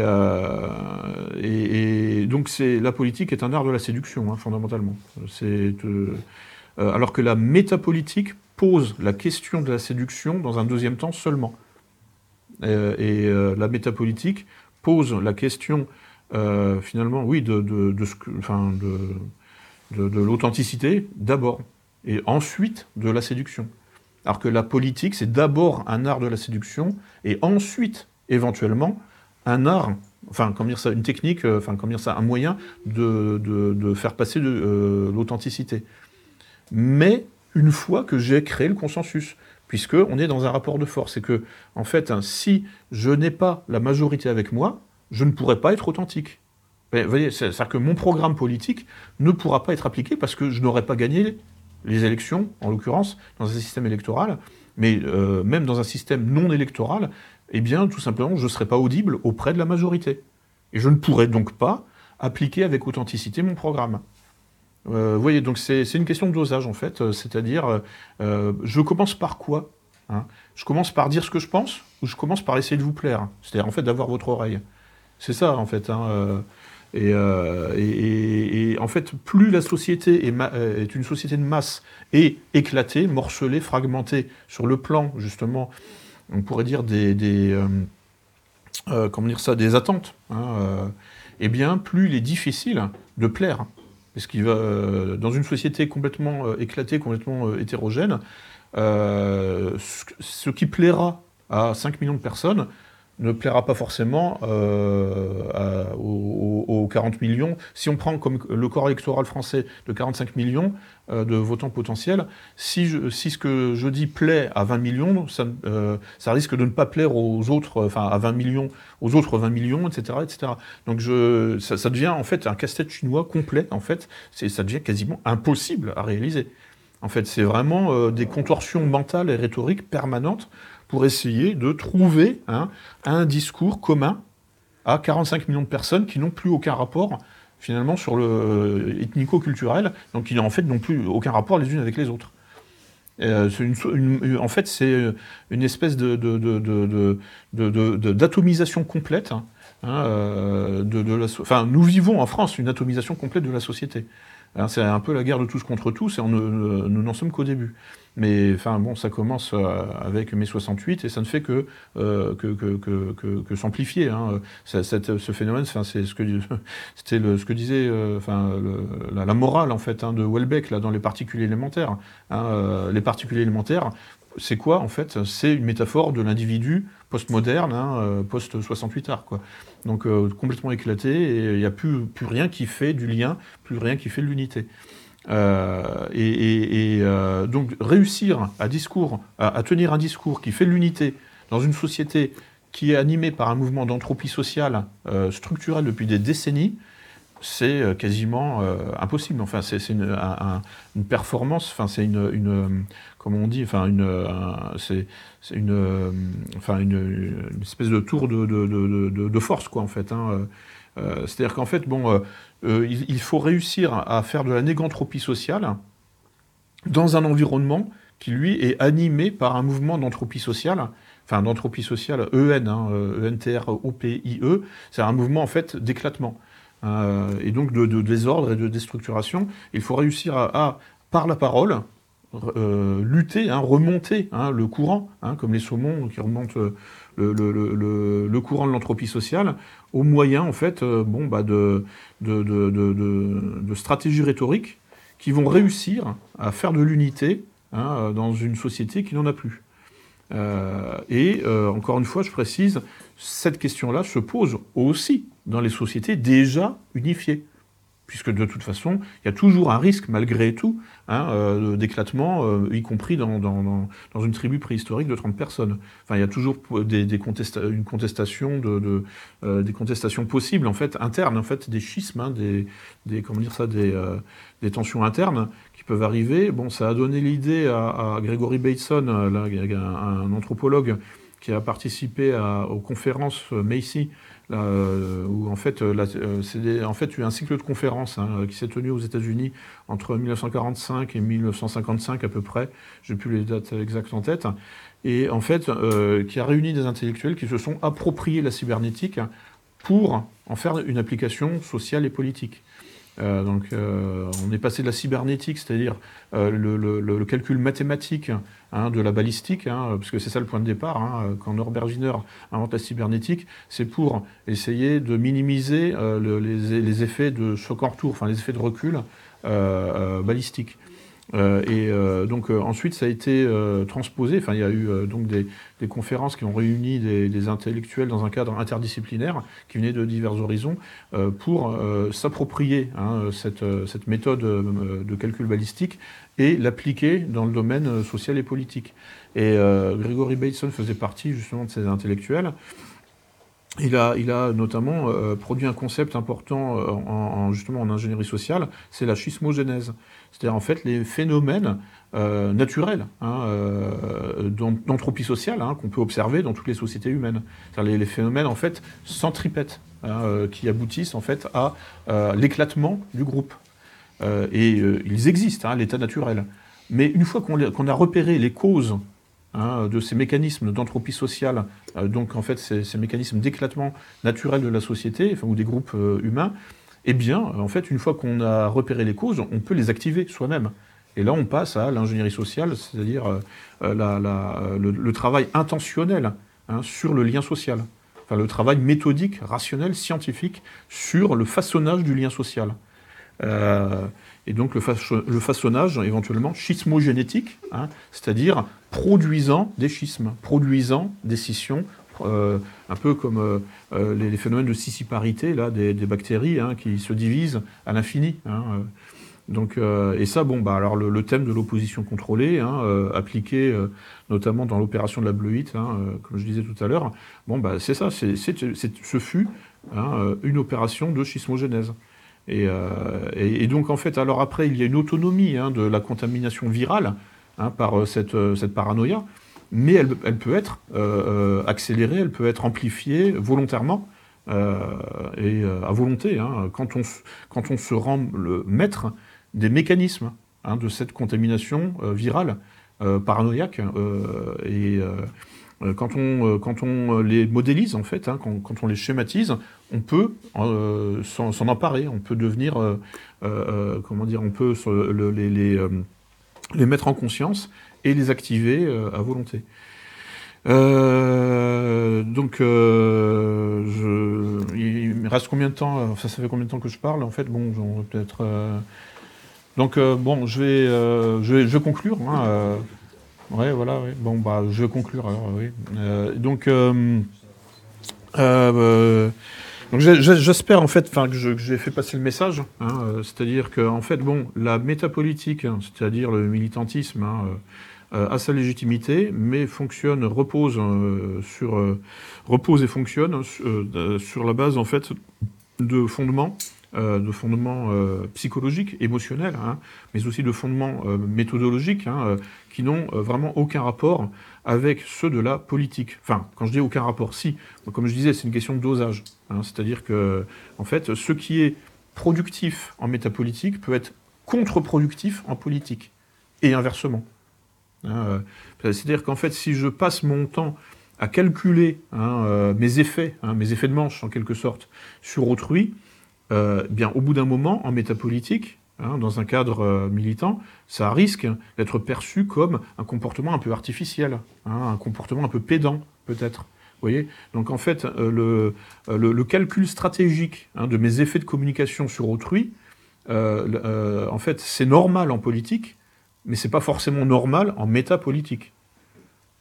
et, donc, la politique est un art de la séduction, hein, fondamentalement. Alors que la métapolitique pose la question de la séduction dans un deuxième temps seulement. Euh, et euh, la métapolitique pose la question, euh, finalement, oui, de, de, de, enfin, de, de l'authenticité d'abord, et ensuite de la séduction. Alors que la politique, c'est d'abord un art de la séduction, et ensuite, éventuellement, un art, enfin, comment dire ça, une technique, enfin, comment dire ça, un moyen de, de faire passer de l'authenticité. Mais une fois que j'ai créé le consensus, puisqu'on est dans un rapport de force, et que, en fait, hein, si je n'ai pas la majorité avec moi, je ne pourrai pas être authentique. Vous voyez, c'est-à-dire que mon programme politique ne pourra pas être appliqué parce que je n'aurai pas gagné les élections, en l'occurrence, dans un système électoral, mais euh, même dans un système non électoral, eh bien, tout simplement, je ne serai pas audible auprès de la majorité. Et je ne pourrai donc pas appliquer avec authenticité mon programme. Euh, vous voyez, donc c'est une question de dosage, en fait. Euh, c'est-à-dire, je commence par quoi hein? Je commence par dire ce que je pense ou je commence par essayer de vous plaire? C'est-à-dire, en fait, d'avoir votre oreille. C'est ça, en fait. Hein, euh, et, en fait, plus la société euh, est, une société de masse et éclatée, morcelée, fragmentée sur le plan, justement, on pourrait dire des, euh, comment dire ça, des attentes, hein, eh bien, plus il est difficile de plaire. Parce qu'il va, dans une société complètement éclatée, complètement hétérogène, ce qui plaira à 5 millions de personnes ne plaira pas forcément euh, aux, 40 millions. Si on prend comme le corps électoral français de 45 millions euh, de votants potentiels, si, si, ce que je dis plaît à 20 millions, ça, euh, ça, risque de ne pas plaire aux autres, enfin à 20 millions, aux autres 20 millions, etc., etc. Donc je, ça, ça devient en fait un casse-tête chinois complet. En fait, ça devient quasiment impossible à réaliser. En fait, c'est vraiment des contorsions mentales et rhétoriques permanentes pour essayer de trouver hein, un discours commun à 45 millions de personnes qui n'ont plus aucun rapport finalement sur le euh, ethnico-culturel, donc qui en fait n'ont plus aucun rapport les unes avec les autres. Euh, en fait, c'est une espèce d'atomisation complète. Hein, euh, de, la, enfin, nous vivons en France une atomisation complète de la société. Hein, c'est un peu la guerre de tous contre tous, et nous n'en sommes qu'au début. Mais enfin ça commence euh, avec mai 68 et ça ne fait que, euh, s'amplifier. Hein. ce phénomène, c'est ce que c'était ce que disait euh, la, morale hein, de Welbeck dans les particules élémentaires. Hein, les particules élémentaires, c'est quoi en fait? C'est une métaphore de l'individu postmoderne, hein, post 68 art. Donc complètement éclaté et il n'y a plus, plus rien qui fait du lien, plus rien qui fait de l'unité. Euh, et, euh, donc réussir à, discours, à, tenir un discours qui fait l'unité dans une société qui est animée par un mouvement d'entropie sociale euh, structurelle depuis des décennies, c'est quasiment impossible. Enfin, c'est une, une, performance. Enfin, c'est une, une, comment on dit. Enfin, une, c'est une, enfin, une, espèce de tour de, de, de, force, quoi, en fait. Hein. C'est-à-dire qu'en fait, bon, euh, il, faut réussir à faire de la négantropie sociale dans un environnement qui, lui, est animé par un mouvement d'entropie sociale, enfin d'entropie sociale EN, hein, E-N-T-R-O-P-I-E, euh, c'est un mouvement en fait d'éclatement. Euh, et donc de, désordre et de déstructuration. Il faut réussir à, par la parole, lutter, hein, remonter hein, le courant, comme les saumons qui remontent le, courant de l'entropie sociale au moyen en fait euh, bon, bah de, de, stratégies rhétoriques qui vont réussir à faire de l'unité hein, dans une société qui n'en a plus. Euh, et euh, encore une fois, je précise, cette question-là se pose aussi dans les sociétés déjà unifiées puisque de toute façon, il y a toujours un risque, malgré tout, hein, euh, d'éclatement, euh, y compris dans, dans, dans, une tribu préhistorique de 30 personnes. Enfin, il y a toujours des, des une contestation, de, de euh, des contestations possibles, en fait, internes, en fait, des schismes, hein, des, des, comment dire ça, des, des tensions internes qui peuvent arriver. Bon, ça a donné l'idée à, à, Gregory Bateson, là, un, un, anthropologue qui a participé à, aux conférences Macy, euh, où en fait, euh, euh, c'est en fait eu un cycle de conférences hein, qui s'est tenu aux États-Unis entre 1945 et 1955 à peu près. J'ai plus les dates exactes en tête. Et en fait, qui a réuni des intellectuels qui se sont appropriés la cybernétique pour en faire une application sociale et politique. Euh, donc, euh, on est passé de la cybernétique, c'est-à-dire euh, le, calcul mathématique hein, de la balistique, hein, parce que c'est ça le point de départ. Hein, quand Norbert Wiener invente la cybernétique, c'est pour essayer de minimiser les, effets de choc en retour, les effets de recul balistique. Euh, et euh, donc euh, ensuite, ça a été transposé. Enfin, il y a eu donc des, conférences qui ont réuni des, intellectuels dans un cadre interdisciplinaire qui venaient de divers horizons pour s'approprier hein, cette, méthode de calcul balistique et l'appliquer dans le domaine social et politique. Et Gregory Bateson faisait partie justement de ces intellectuels. Il a, notamment produit un concept important en, justement en ingénierie sociale, c'est la schismogénèse c'est-à-dire en fait les phénomènes euh, naturels hein, euh, d'entropie sociale hein, qu'on peut observer dans toutes les sociétés humaines. C'est-à-dire les, phénomènes en fait centripètes hein, euh, qui aboutissent en fait à l'éclatement du groupe. et ils existent, l'état naturel. Mais une fois qu'on a repéré les causes de ces mécanismes d'entropie sociale, donc en fait ces, mécanismes d'éclatement naturel de la société, ou des groupes humains, eh bien, en fait, une fois qu'on a repéré les causes, on peut les activer soi-même. Et là, on passe à l'ingénierie sociale, c'est-à-dire euh, euh, le, travail intentionnel hein, sur le lien social. Enfin, le travail méthodique, rationnel, scientifique sur le façonnage du lien social. Euh, et donc le, façonnage, éventuellement, schismogénétique, hein, c'est-à-dire produisant des schismes, produisant des scissions, euh, un peu comme euh, euh, les, phénomènes de scissiparité là, des, bactéries hein, qui se divisent à l'infini. Hein, donc, et ça, bon, bah, alors le, thème de l'opposition contrôlée, hein, appliqué notamment dans l'opération de la bleuite, comme je disais tout à l'heure, bon, bah, c'est ça, c'est, ce fut une opération de schismogénèse. Et, et, donc, en fait, alors après, il y a une autonomie de la contamination virale par cette, cette paranoïa mais elle, peut être euh, euh, accélérée, elle peut être amplifiée volontairement euh, et à volonté, hein, quand, on, se rend le maître des mécanismes hein, de cette contamination virale paranoïaque. et quand on, les modélise, en fait, hein, quand, on les schématise, on peut s'en emparer, on peut devenir, comment dire, on peut les, mettre en conscience et les activer euh, à volonté. Euh, donc, euh, il me reste combien de temps Ça, fait combien de temps que je parle En fait, bon, peut-être. donc, bon, je vais, je vais, je vais conclure. Hein, ouais, voilà. Bon, bah, je vais conclure. Alors, oui. donc. Donc j'espère en fait que j'ai fait passer le message, hein, c'est-à-dire que en fait bon la métapolitique, hein, c'est-à-dire le militantisme, hein, euh, a sa légitimité, mais fonctionne, repose euh, sur euh, repose et fonctionne sur la base en fait de fondements, de fondements psychologiques, émotionnels, mais aussi de fondements méthodologiques qui n'ont vraiment aucun rapport avec ceux de la politique. Enfin, quand je dis aucun rapport, si, comme je disais, c'est une question de dosage. Hein, c'est-à-dire que, en fait, ce qui est productif en métapolitique peut être contre-productif en politique, et inversement. Hein, euh, c'est-à-dire qu'en fait, si je passe mon temps à calculer hein, euh, mes effets, mes effets de manche en quelque sorte, sur autrui, euh, bien au bout d'un moment, en métapolitique, dans un cadre militant, ça risque d'être perçu comme un comportement un peu artificiel, un comportement un peu pédant, peut-être. voyez? Donc en fait, le, le, calcul stratégique de mes effets de communication sur autrui, en fait, c'est normal en politique, mais c'est pas forcément normal en métapolitique.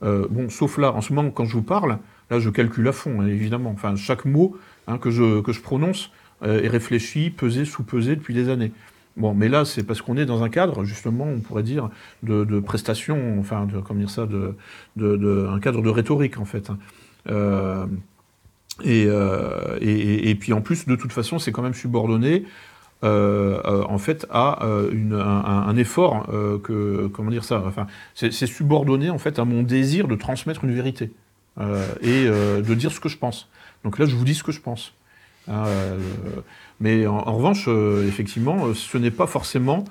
Euh, bon, sauf là, en ce moment, quand je vous parle, là, je calcule à fond, hein, évidemment. Enfin, chaque mot hein, que, je, que je prononce euh, est réfléchi, pesé, sous-pesé depuis des années. Bon, mais là, c'est parce qu'on est dans un cadre, justement, on pourrait dire, de, de prestation, enfin, de, comment dire ça, de, de, un cadre de rhétorique, en fait. Hein. Euh, et, euh, et, et, puis en plus, de toute façon, c'est quand même subordonné euh, euh, en fait, à euh, un, effort que, comment dire ça, enfin, c'est subordonné en fait à mon désir de transmettre une vérité et de dire ce que je pense. Donc là, je vous dis ce que je pense. Hein, mais en, revanche, effectivement, ce n'est pas forcément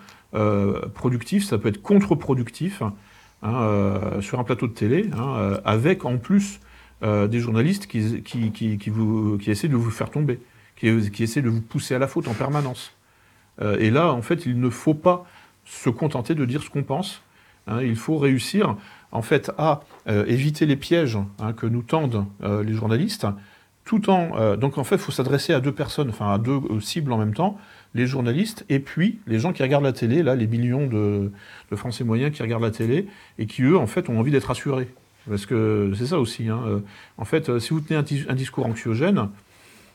productif, ça peut être contre-productif hein, sur un plateau de télé, hein, avec en plus des journalistes qui, qui, vous, qui essaient de vous faire tomber qui, qui essaie de vous pousser à la faute en permanence. Euh, et là, en fait, il ne faut pas se contenter de dire ce qu'on pense. Hein. il faut réussir, en fait, à euh, éviter les pièges que nous tendent euh, les journalistes, tout en... donc, en fait, il faut s'adresser à deux personnes, enfin, à deux cibles en même temps. les journalistes et puis les gens qui regardent la télé, là, les millions de, Français moyens qui regardent la télé et qui, eux, en fait, ont envie d'être rassurés. Parce que c'est ça aussi. Hein. Euh, en fait, euh, si vous tenez un, discours anxiogène,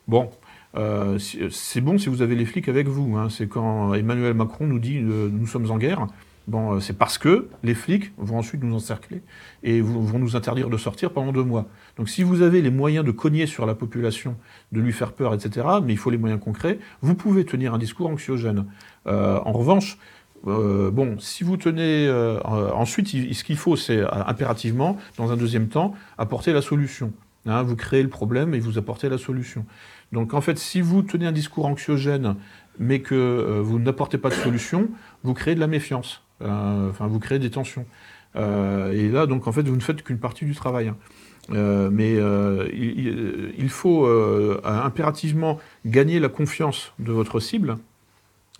bon, euh, c'est bon si vous avez les flics avec vous. Hein. C'est quand Emmanuel Macron nous dit nous sommes en guerre. Bon, c'est parce que les flics vont ensuite nous encercler et vont nous interdire de sortir pendant deux mois. Donc si vous avez les moyens de cogner sur la population, de lui faire peur, etc., mais il faut les moyens concrets, vous pouvez tenir un discours anxiogène. en revanche, euh, bon, si vous tenez. Euh, ensuite, ce qu'il faut, c'est euh, impérativement, dans un deuxième temps, apporter la solution. Hein, vous créez le problème et vous apportez la solution. Donc, en fait, si vous tenez un discours anxiogène, mais que vous n'apportez pas de solution, vous créez de la méfiance. Enfin, vous créez des tensions. et là, donc, en fait, vous ne faites qu'une partie du travail. Hein. mais il, faut impérativement gagner la confiance de votre cible.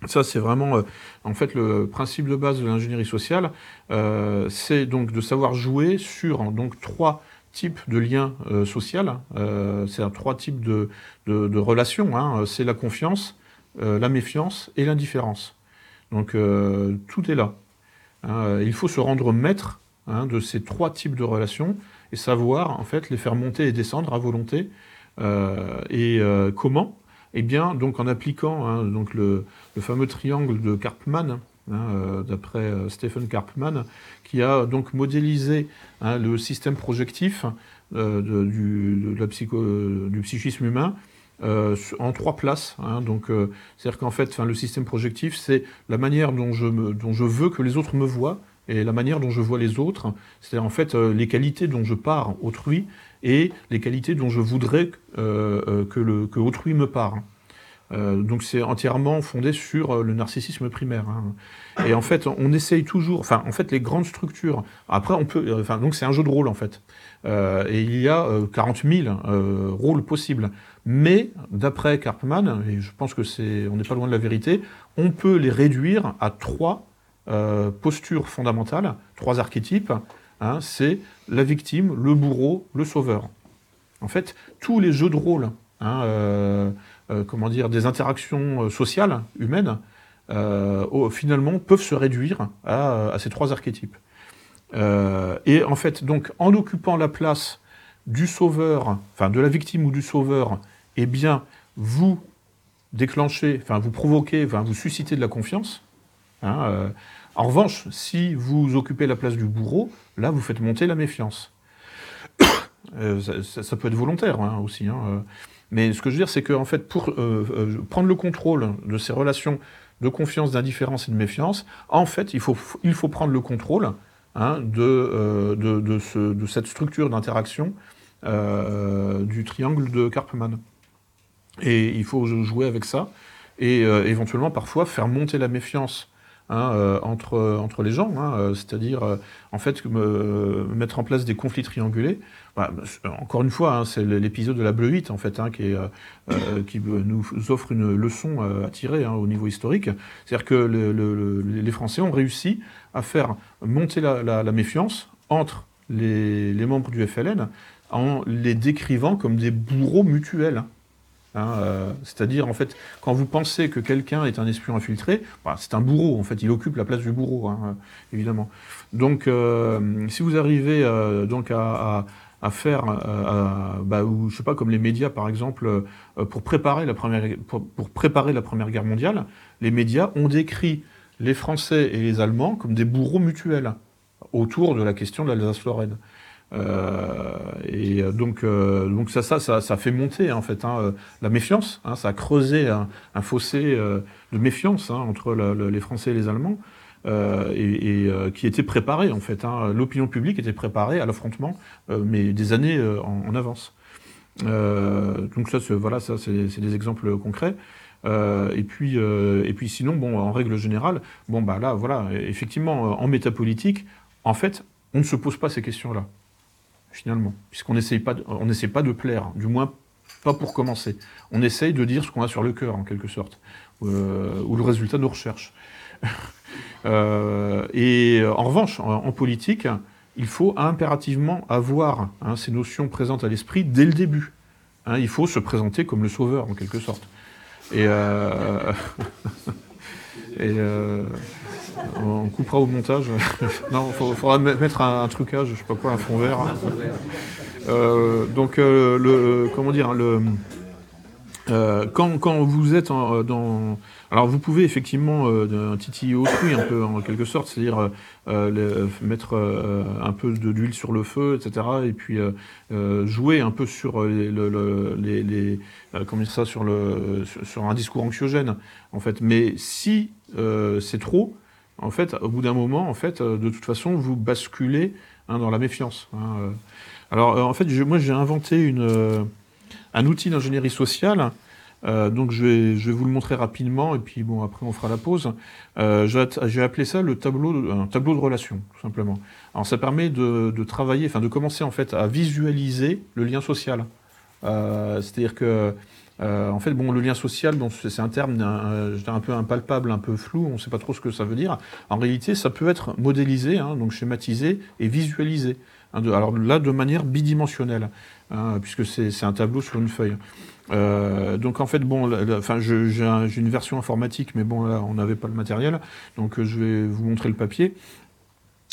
Ça, c'est vraiment, euh, en fait, le principe de base de l'ingénierie sociale, euh, c'est donc de savoir jouer sur donc trois types de liens euh, sociaux. c'est trois types de, relations. Hein. C'est la confiance, la méfiance et l'indifférence. Donc tout est là. Hein. Il faut se rendre maître hein, de ces trois types de relations et savoir en fait les faire monter et descendre à volonté. et comment eh bien, donc en appliquant hein, donc le, fameux triangle de Karpman, euh, d'après euh, Stephen Karpman, qui a donc modélisé le système projectif euh, du, psychisme humain en trois places. donc, c'est-à-dire qu'en fait, le système projectif, c'est la manière dont je, dont je veux que les autres me voient et la manière dont je vois les autres, c'est-à-dire en fait les qualités dont je pars autrui et les qualités dont je voudrais euh, euh, que, le, que autrui me parle. Euh, donc c'est entièrement fondé sur le narcissisme primaire. Hein. Et en fait, on essaye toujours, enfin en fait les grandes structures, après on peut, enfin donc c'est un jeu de rôle en fait. et il y a 40 000 rôles possibles. Mais d'après Karpman, et je pense que c'est, on n'est pas loin de la vérité, on peut les réduire à trois postures fondamentales, trois archétypes, Hein, c'est la victime, le bourreau, le sauveur. En fait, tous les jeux de rôle, hein, euh, euh, comment dire, des interactions euh, sociales, humaines, finalement, peuvent se réduire à, ces trois archétypes. et en fait, donc, en occupant la place du sauveur, enfin de la victime ou du sauveur, eh bien, vous déclenchez, enfin, vous provoquez, enfin, vous suscitez de la confiance. Hein, en revanche, si vous occupez la place du bourreau, là, vous faites monter la méfiance. Euh, ça, peut être volontaire hein, aussi. Hein, euh. Mais ce que je veux dire, c'est qu'en fait, pour euh, prendre le contrôle de ces relations de confiance, d'indifférence et de méfiance, en fait, il faut, il faut prendre le contrôle hein, de, de, cette structure d'interaction du triangle de Karpman. Et il faut jouer avec ça et éventuellement parfois faire monter la méfiance Hein, euh, entre, les gens, hein, euh, c'est-à-dire euh, en fait mettre en place des conflits triangulés. Bah, encore une fois, hein, c'est l'épisode de la bleuite en fait qui, nous offre une leçon à tirer au niveau historique. C'est-à-dire que les Français ont réussi à faire monter la, méfiance entre les, membres du FLN en les décrivant comme des bourreaux mutuels. Hein, euh, c'est-à-dire, en fait, quand vous pensez que quelqu'un est un espion infiltré, bah, c'est un bourreau, en fait, il occupe la place du bourreau, hein, évidemment. Donc, euh, si vous arrivez euh, donc à, faire, bah, ou, je sais pas, comme les médias, par exemple, pour, préparer la première, pour, préparer la Première Guerre mondiale, les médias ont décrit les Français et les Allemands comme des bourreaux mutuels autour de la question de l'Alsace-Lorraine. Euh, et donc, euh, donc ça, ça, ça, fait monter en fait hein, la méfiance. Hein, ça a creusé un, fossé euh, de méfiance hein, entre les Français et les Allemands. et, qui était préparé en fait. L'opinion publique était préparée à l'affrontement, mais des années en, avance. donc ça, voilà, ça c'est des exemples concrets. et puis, et puis sinon, bon, en règle générale, bon bah là, voilà, effectivement, en métapolitique, en fait, on ne se pose pas ces questions-là finalement, puisqu'on n'essaye pas, on n'essaie pas de plaire, du moins pas pour commencer. On essaye de dire ce qu'on a sur le cœur, en quelque sorte, euh, ou le résultat de nos recherches. Euh, et en revanche, en, politique, il faut impérativement avoir hein, ces notions présentes à l'esprit dès le début. Hein, il faut se présenter comme le sauveur, en quelque sorte. Et, et on coupera au montage. non, il faudra mettre un, trucage, je sais pas quoi, un fond vert. donc, le, comment dire, quand, quand, vous êtes dans alors vous pouvez effectivement euh, titiller autrui un peu en quelque sorte, c'est-à-dire euh, euh, mettre un peu d'huile sur le feu, etc. Et puis jouer un peu sur les, ça, sur un discours anxiogène en fait. Mais si c'est trop, en fait, au bout d'un moment, en fait, de toute façon, vous basculez hein, dans la méfiance. Hein, Alors en fait, moi j'ai inventé une un outil d'ingénierie sociale euh, donc je vais, vous le montrer rapidement et puis bon après on fera la pause. Euh, J'ai appelé ça le tableau, de, un tableau de relation tout simplement. Alors ça permet de, travailler, enfin de commencer en fait à visualiser le lien social. Euh, C'est-à-dire que euh, en fait bon le lien social, c'est un terme un, peu impalpable, un peu flou, on ne sait pas trop ce que ça veut dire. En réalité ça peut être modélisé, hein, donc schématisé et visualisé. Hein, alors là de manière bidimensionnelle, hein, puisque c'est un tableau sur une feuille. Euh, donc en fait, bon, enfin, j'ai une version informatique, mais bon, là, on n'avait pas le matériel, donc euh, je vais vous montrer le papier.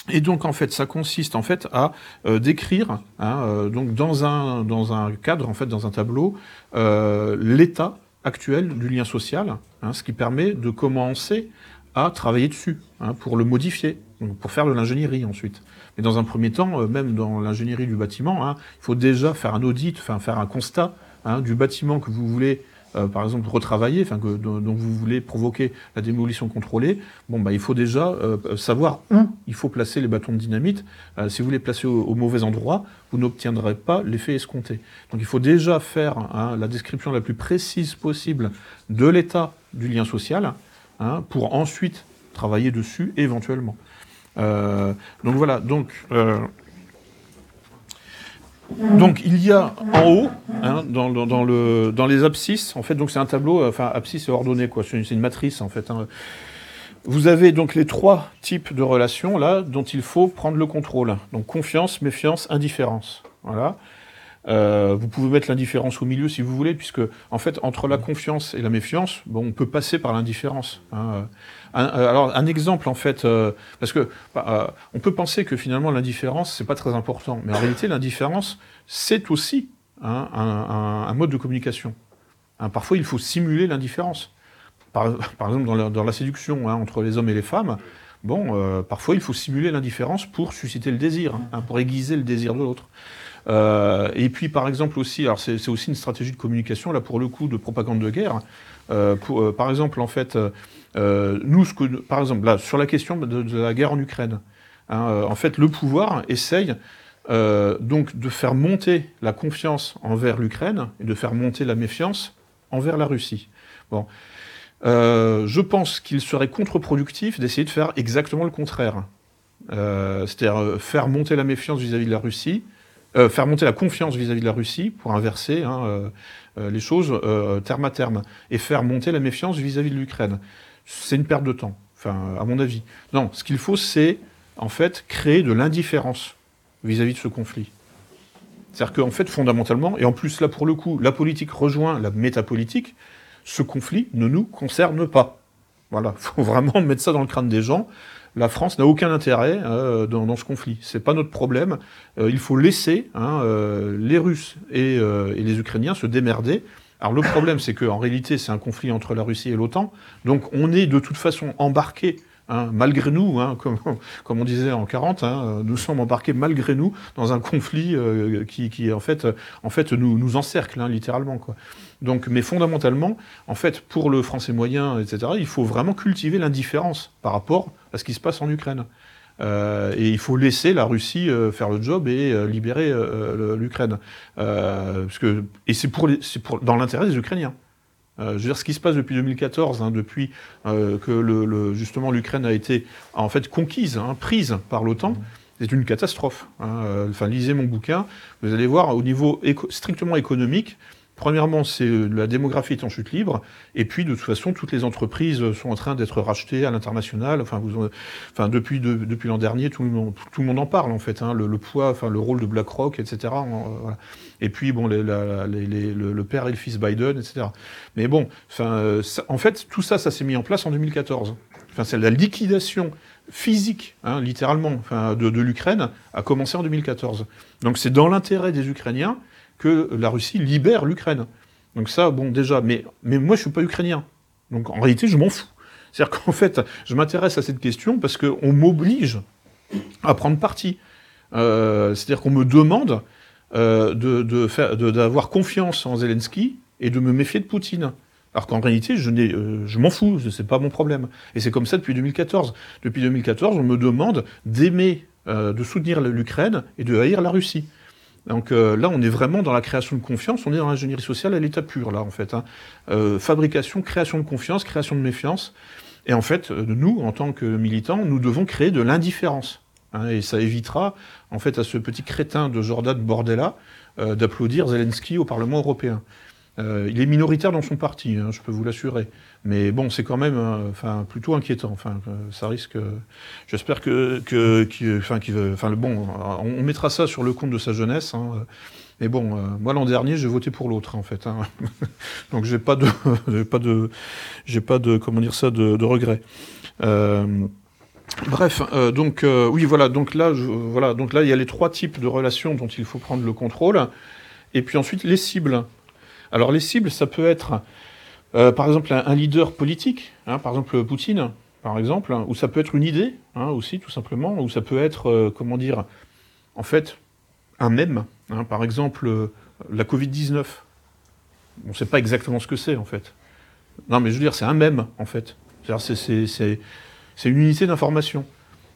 Et donc en fait, ça consiste en fait à euh, décrire, hein, donc dans un dans un cadre, en fait, dans un tableau, l'état actuel du lien social, hein, ce qui permet de commencer à travailler dessus hein, pour le modifier, pour faire de l'ingénierie ensuite. Mais dans un premier temps, même dans l'ingénierie du bâtiment, il faut déjà faire un audit, faire un constat Hein, du bâtiment que vous voulez, euh, par exemple, retravailler, que, dont, vous voulez provoquer la démolition contrôlée, bon, bah, il faut déjà euh, savoir où il faut placer les bâtons de dynamite. Euh, si vous les placez au, mauvais endroit, vous n'obtiendrez pas l'effet escompté. Donc il faut déjà faire hein, la description la plus précise possible de l'état du lien social, hein, pour ensuite travailler dessus éventuellement. donc voilà, donc donc il y a en haut, hein, dans, le, dans, les abscisses, en fait, donc c'est un tableau, euh, enfin abscisse ordonnée, quoi, c'est une, matrice en fait. Hein. Vous avez donc les trois types de relations là dont il faut prendre le contrôle. Donc confiance, méfiance, indifférence. Voilà. Euh, vous pouvez mettre l'indifférence au milieu si vous voulez, puisque en fait entre la confiance et la méfiance, bon, on peut passer par l'indifférence. Hein. Euh, alors un exemple en fait, euh, parce que bah, on peut penser que finalement l'indifférence c'est pas très important, mais en réalité l'indifférence c'est aussi hein, un, mode de communication. Hein, parfois il faut simuler l'indifférence. Par, exemple dans la, séduction entre les hommes et les femmes, bon, parfois il faut simuler l'indifférence pour susciter le désir, pour aiguiser le désir de l'autre. Euh, et puis, par exemple, aussi, alors c'est aussi une stratégie de communication, là, pour le coup, de propagande de guerre. Euh, euh, par exemple, en fait, nous, par exemple, là, sur la question de, la guerre en Ukraine, hein, en fait, le pouvoir essaye donc de faire monter la confiance envers l'Ukraine et de faire monter la méfiance envers la Russie. Bon. je pense qu'il serait contre-productif d'essayer de faire exactement le contraire. C'est-à-dire faire monter la méfiance vis à -vis de la Russie euh, faire monter la confiance vis-à-vis de la Russie pour inverser hein, euh, euh, les choses terme à terme, et faire monter la méfiance vis-à-vis de l'Ukraine. C'est une perte de temps, enfin, à mon avis. Non, ce qu'il faut, c'est en fait créer de l'indifférence vis-à-vis de ce conflit. C'est-à-dire qu'en fait, fondamentalement, et en plus là pour le coup, la politique rejoint la métapolitique, ce conflit ne nous concerne pas. Voilà, il faut vraiment mettre ça dans le crâne des gens la France n'a aucun intérêt euh, dans, ce conflit. C'est pas notre problème. Euh, il faut laisser hein, euh, les Russes et, les Ukrainiens se démerder. Alors le problème, c'est qu'en réalité, c'est un conflit entre la Russie et l'OTAN. Donc on est de toute façon embarqué Hein, malgré nous, hein, comme, on disait en 40, hein, nous sommes embarqués malgré nous dans un conflit qui, qui, en fait, nous, encercle littéralement. Donc, mais fondamentalement, en fait, pour le français moyen, etc., il faut vraiment cultiver l'indifférence par rapport à ce qui se passe en Ukraine. Euh, et il faut laisser la Russie euh, faire le job et euh, libérer l'Ukraine. et c'est dans l'intérêt des Ukrainiens. Je veux dire, ce qui se passe depuis 2014, hein, depuis que le, justement l'Ukraine a été en fait conquise, hein, prise par l'OTAN, c'est une catastrophe. Hein. Enfin, lisez mon bouquin, vous allez voir au niveau strictement économique, Premièrement, c'est la démographie est en chute libre, et puis de toute façon, toutes les entreprises sont en train d'être rachetées à l'international. Enfin, vous, enfin, depuis depuis l'an dernier, tout le monde tout le monde en parle en fait. Hein, le, poids, enfin le rôle de BlackRock, etc. voilà. Et puis bon, les, le, père et le fils Biden, etc. Mais bon, enfin, en fait, tout ça, ça s'est mis en place en 2014. Enfin, c'est la liquidation physique, hein, littéralement, enfin, de, de l'Ukraine a commencé en 2014. Donc c'est dans l'intérêt des Ukrainiens que la Russie libère l'Ukraine. Donc ça, bon, déjà, mais, mais moi, je suis pas ukrainien. Donc en réalité, je m'en fous. C'est-à-dire qu'en fait, je m'intéresse à cette question parce qu'on m'oblige à prendre parti. Euh, c'est-à-dire qu'on me demande euh, d'avoir confiance en Zelensky et de me méfier de Poutine. Alors qu'en réalité, je, euh, je m'en fous, ce n'est pas mon problème. Et c'est comme ça depuis 2014. Depuis 2014, on me demande d'aimer, de soutenir l'Ukraine et de haïr la Russie. Donc euh, là, on est vraiment dans la création de confiance, on est dans l'ingénierie sociale à l'état pur, là, en fait. Hein. Euh, fabrication, création de confiance, création de méfiance. Et en fait, euh, nous, en tant que militants, nous devons créer de l'indifférence. Hein, et ça évitera, en fait, à ce petit crétin de Jordan Bordella d'applaudir Zelensky au Parlement européen. il est minoritaire dans son parti, hein, je peux vous l'assurer. Mais bon, c'est quand même, enfin, plutôt inquiétant. Enfin, ça risque. J'espère que, que, enfin, le bon, on mettra ça sur le compte de sa jeunesse. Hein. Mais bon, euh, moi l'an dernier, j'ai voté pour l'autre, en fait. Hein. Donc j'ai pas de, pas de, j'ai pas de, comment dire ça, de, de regret. Euh, bref, euh, donc oui, voilà. Donc là, voilà. Donc là, il y a les trois types de relations dont il faut prendre le contrôle. Et puis ensuite, les cibles. Alors les cibles, ça peut être euh, par exemple, un, leader politique, hein, par exemple Poutine, par exemple, hein, ou ça peut être une idée hein, aussi, tout simplement, ou ça peut être, euh, comment dire, en fait, un mème. par exemple, euh, la Covid-19. On ne sait pas exactement ce que c'est, en fait. Non, mais je veux dire, c'est un mème, en fait. C'est une unité d'information.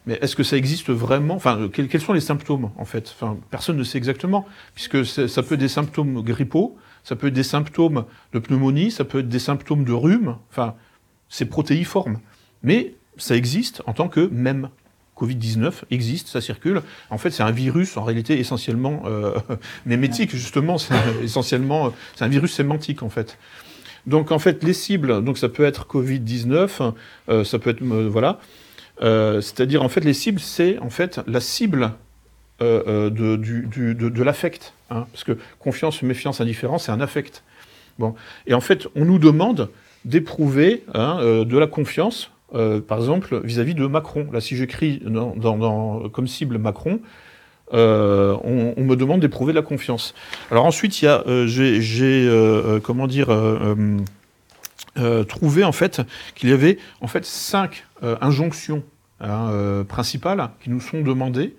Mais est-ce que ça existe vraiment? Enfin, quels, sont les symptômes, en fait? Personne ne sait exactement, puisque ça peut être des symptômes grippaux, ça peut être des symptômes de pneumonie, ça peut être des symptômes de rhume, enfin, c'est protéiforme. Mais ça existe en tant que même. Covid-19 existe, ça circule. En fait, c'est un virus, en réalité, essentiellement euh, mémétique, justement, c'est essentiellement, c'est un virus sémantique, en fait. Donc, en fait, les cibles, donc ça peut être Covid-19, euh, ça peut être, euh, voilà, c'est-à-dire, en fait, les cibles, c'est, en fait, la cible de, du, de l'affect. Hein, parce que confiance, méfiance, indifférence, c'est un affect. Bon. Et en fait, on nous demande d'éprouver hein, euh, de la confiance, euh, par exemple, vis-à-vis de Macron. Là, si j'écris dans, comme cible Macron, euh, on, me demande d'éprouver de la confiance. Alors ensuite, il y a, j'ai, comment dire, trouvé en fait qu'il y avait en fait cinq injonctions hein, principales qui nous sont demandées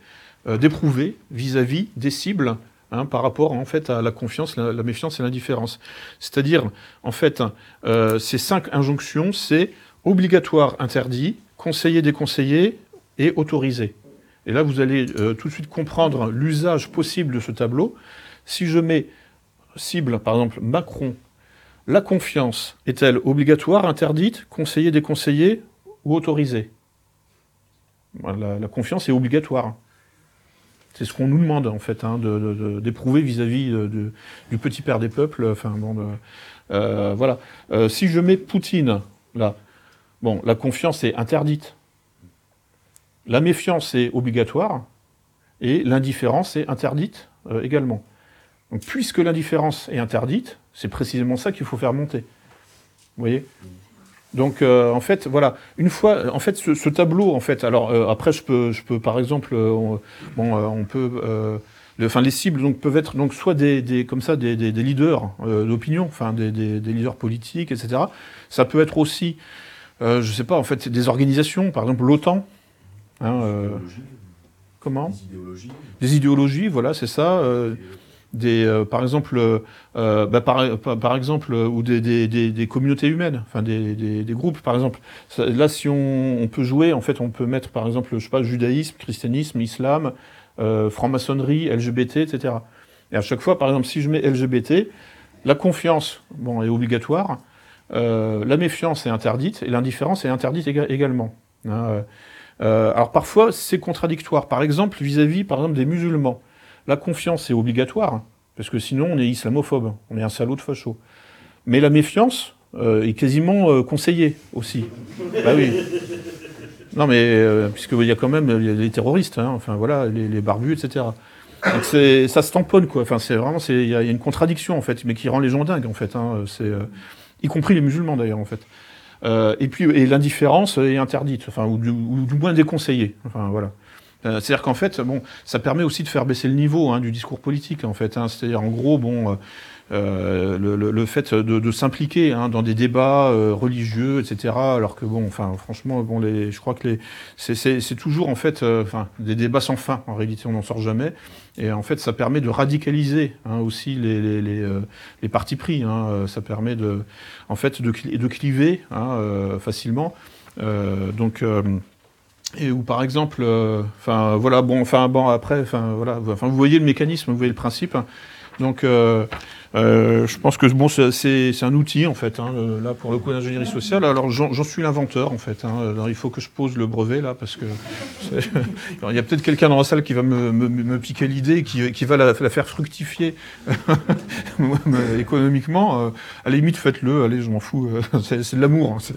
d'éprouver vis-à-vis des cibles Hein, par rapport en fait à la confiance, la, méfiance et l'indifférence. C'est-à-dire, en fait, euh, ces cinq injonctions, c'est obligatoire, interdit, conseiller, déconseillé et autorisé. Et là, vous allez euh, tout de suite comprendre l'usage possible de ce tableau. Si je mets cible, par exemple, Macron, la confiance est-elle obligatoire, interdite, conseillée, déconseillée ou autorisée? La confiance est obligatoire. C'est ce qu'on nous demande, en fait, hein, d'éprouver vis-à-vis du petit père des peuples. Enfin, bon, euh, voilà. Euh, si je mets Poutine, là, bon, la confiance est interdite. La méfiance est obligatoire. Et l'indifférence est interdite euh, également. Donc, puisque l'indifférence est interdite, c'est précisément ça qu'il faut faire monter. Vous voyez? Donc euh, en fait voilà. Une fois en fait ce, tableau en fait alors euh, après je peux je peux par exemple euh, on, bon on peut enfin les cibles donc peuvent être donc soit des, des comme ça des, des, leaders d'opinion enfin des, leaders politiques etc ça peut être aussi je sais pas en fait des organisations par exemple l'OTAN hein, comment? Des idéologies. Des idéologies voilà c'est ça des, euh, par exemple, euh, euh, bah, par, par, exemple, ou des, des, des, communautés humaines, enfin des, groupes, par exemple. Là, si on, on, peut jouer, en fait, on peut mettre, par exemple, je sais pas, judaïsme, christianisme, islam, franc-maçonnerie, LGBT, etc. Et à chaque fois, par exemple, si je mets LGBT, la confiance, bon, est obligatoire, la méfiance est interdite et l'indifférence est interdite également. Hein, alors parfois, c'est contradictoire. Par exemple, vis-à-vis, -vis, par exemple, des musulmans la confiance est obligatoire, Parce que sinon, on est islamophobe, on est un salaud de facho. Mais la méfiance est quasiment conseillée aussi. Bah oui. Non, mais puisqu'il y a quand même les terroristes, hein, enfin voilà, les, barbus, etc. Donc ça se tamponne, quoi. Enfin, c'est vraiment, il y, a une contradiction, en fait, mais qui rend les gens dingues, en fait. Hein. C'est, euh, y compris les musulmans, d'ailleurs, en fait. Euh, et puis, et l'indifférence est interdite, enfin, ou du, moins déconseillée. Enfin, voilà. Euh, c'est-à-dire qu'en fait, bon, ça permet aussi de faire baisser le niveau hein, du discours politique, en fait. Hein. C'est-à-dire, en gros, bon, euh, le, fait de, s'impliquer hein, dans des débats euh, religieux, etc. Alors que bon, enfin, franchement, bon, les, je crois que les, c'est, toujours en fait, euh, enfin, des débats sans fin. En réalité, on n'en sort jamais. Et en fait, ça permet de radicaliser hein, aussi les, les, les, les, partis pris. Hein, ça permet de, en fait, de, de cliver facilement. donc et où par exemple, enfin voilà, bon, enfin bon après, enfin voilà, enfin vous voyez le mécanisme, vous voyez le principe. Donc euh, je pense que bon, c'est un outil en fait, hein, là pour le coup d'ingénierie sociale. Alors j'en suis l'inventeur en fait. Hein. Alors il faut que je pose le brevet là parce que il y a peut-être quelqu'un dans la salle qui va me, me, piquer l'idée, qui, qui va la, la, faire fructifier économiquement. Euh, à la limite, faites-le. Allez, je m'en fous. C'est de l'amour. Hein,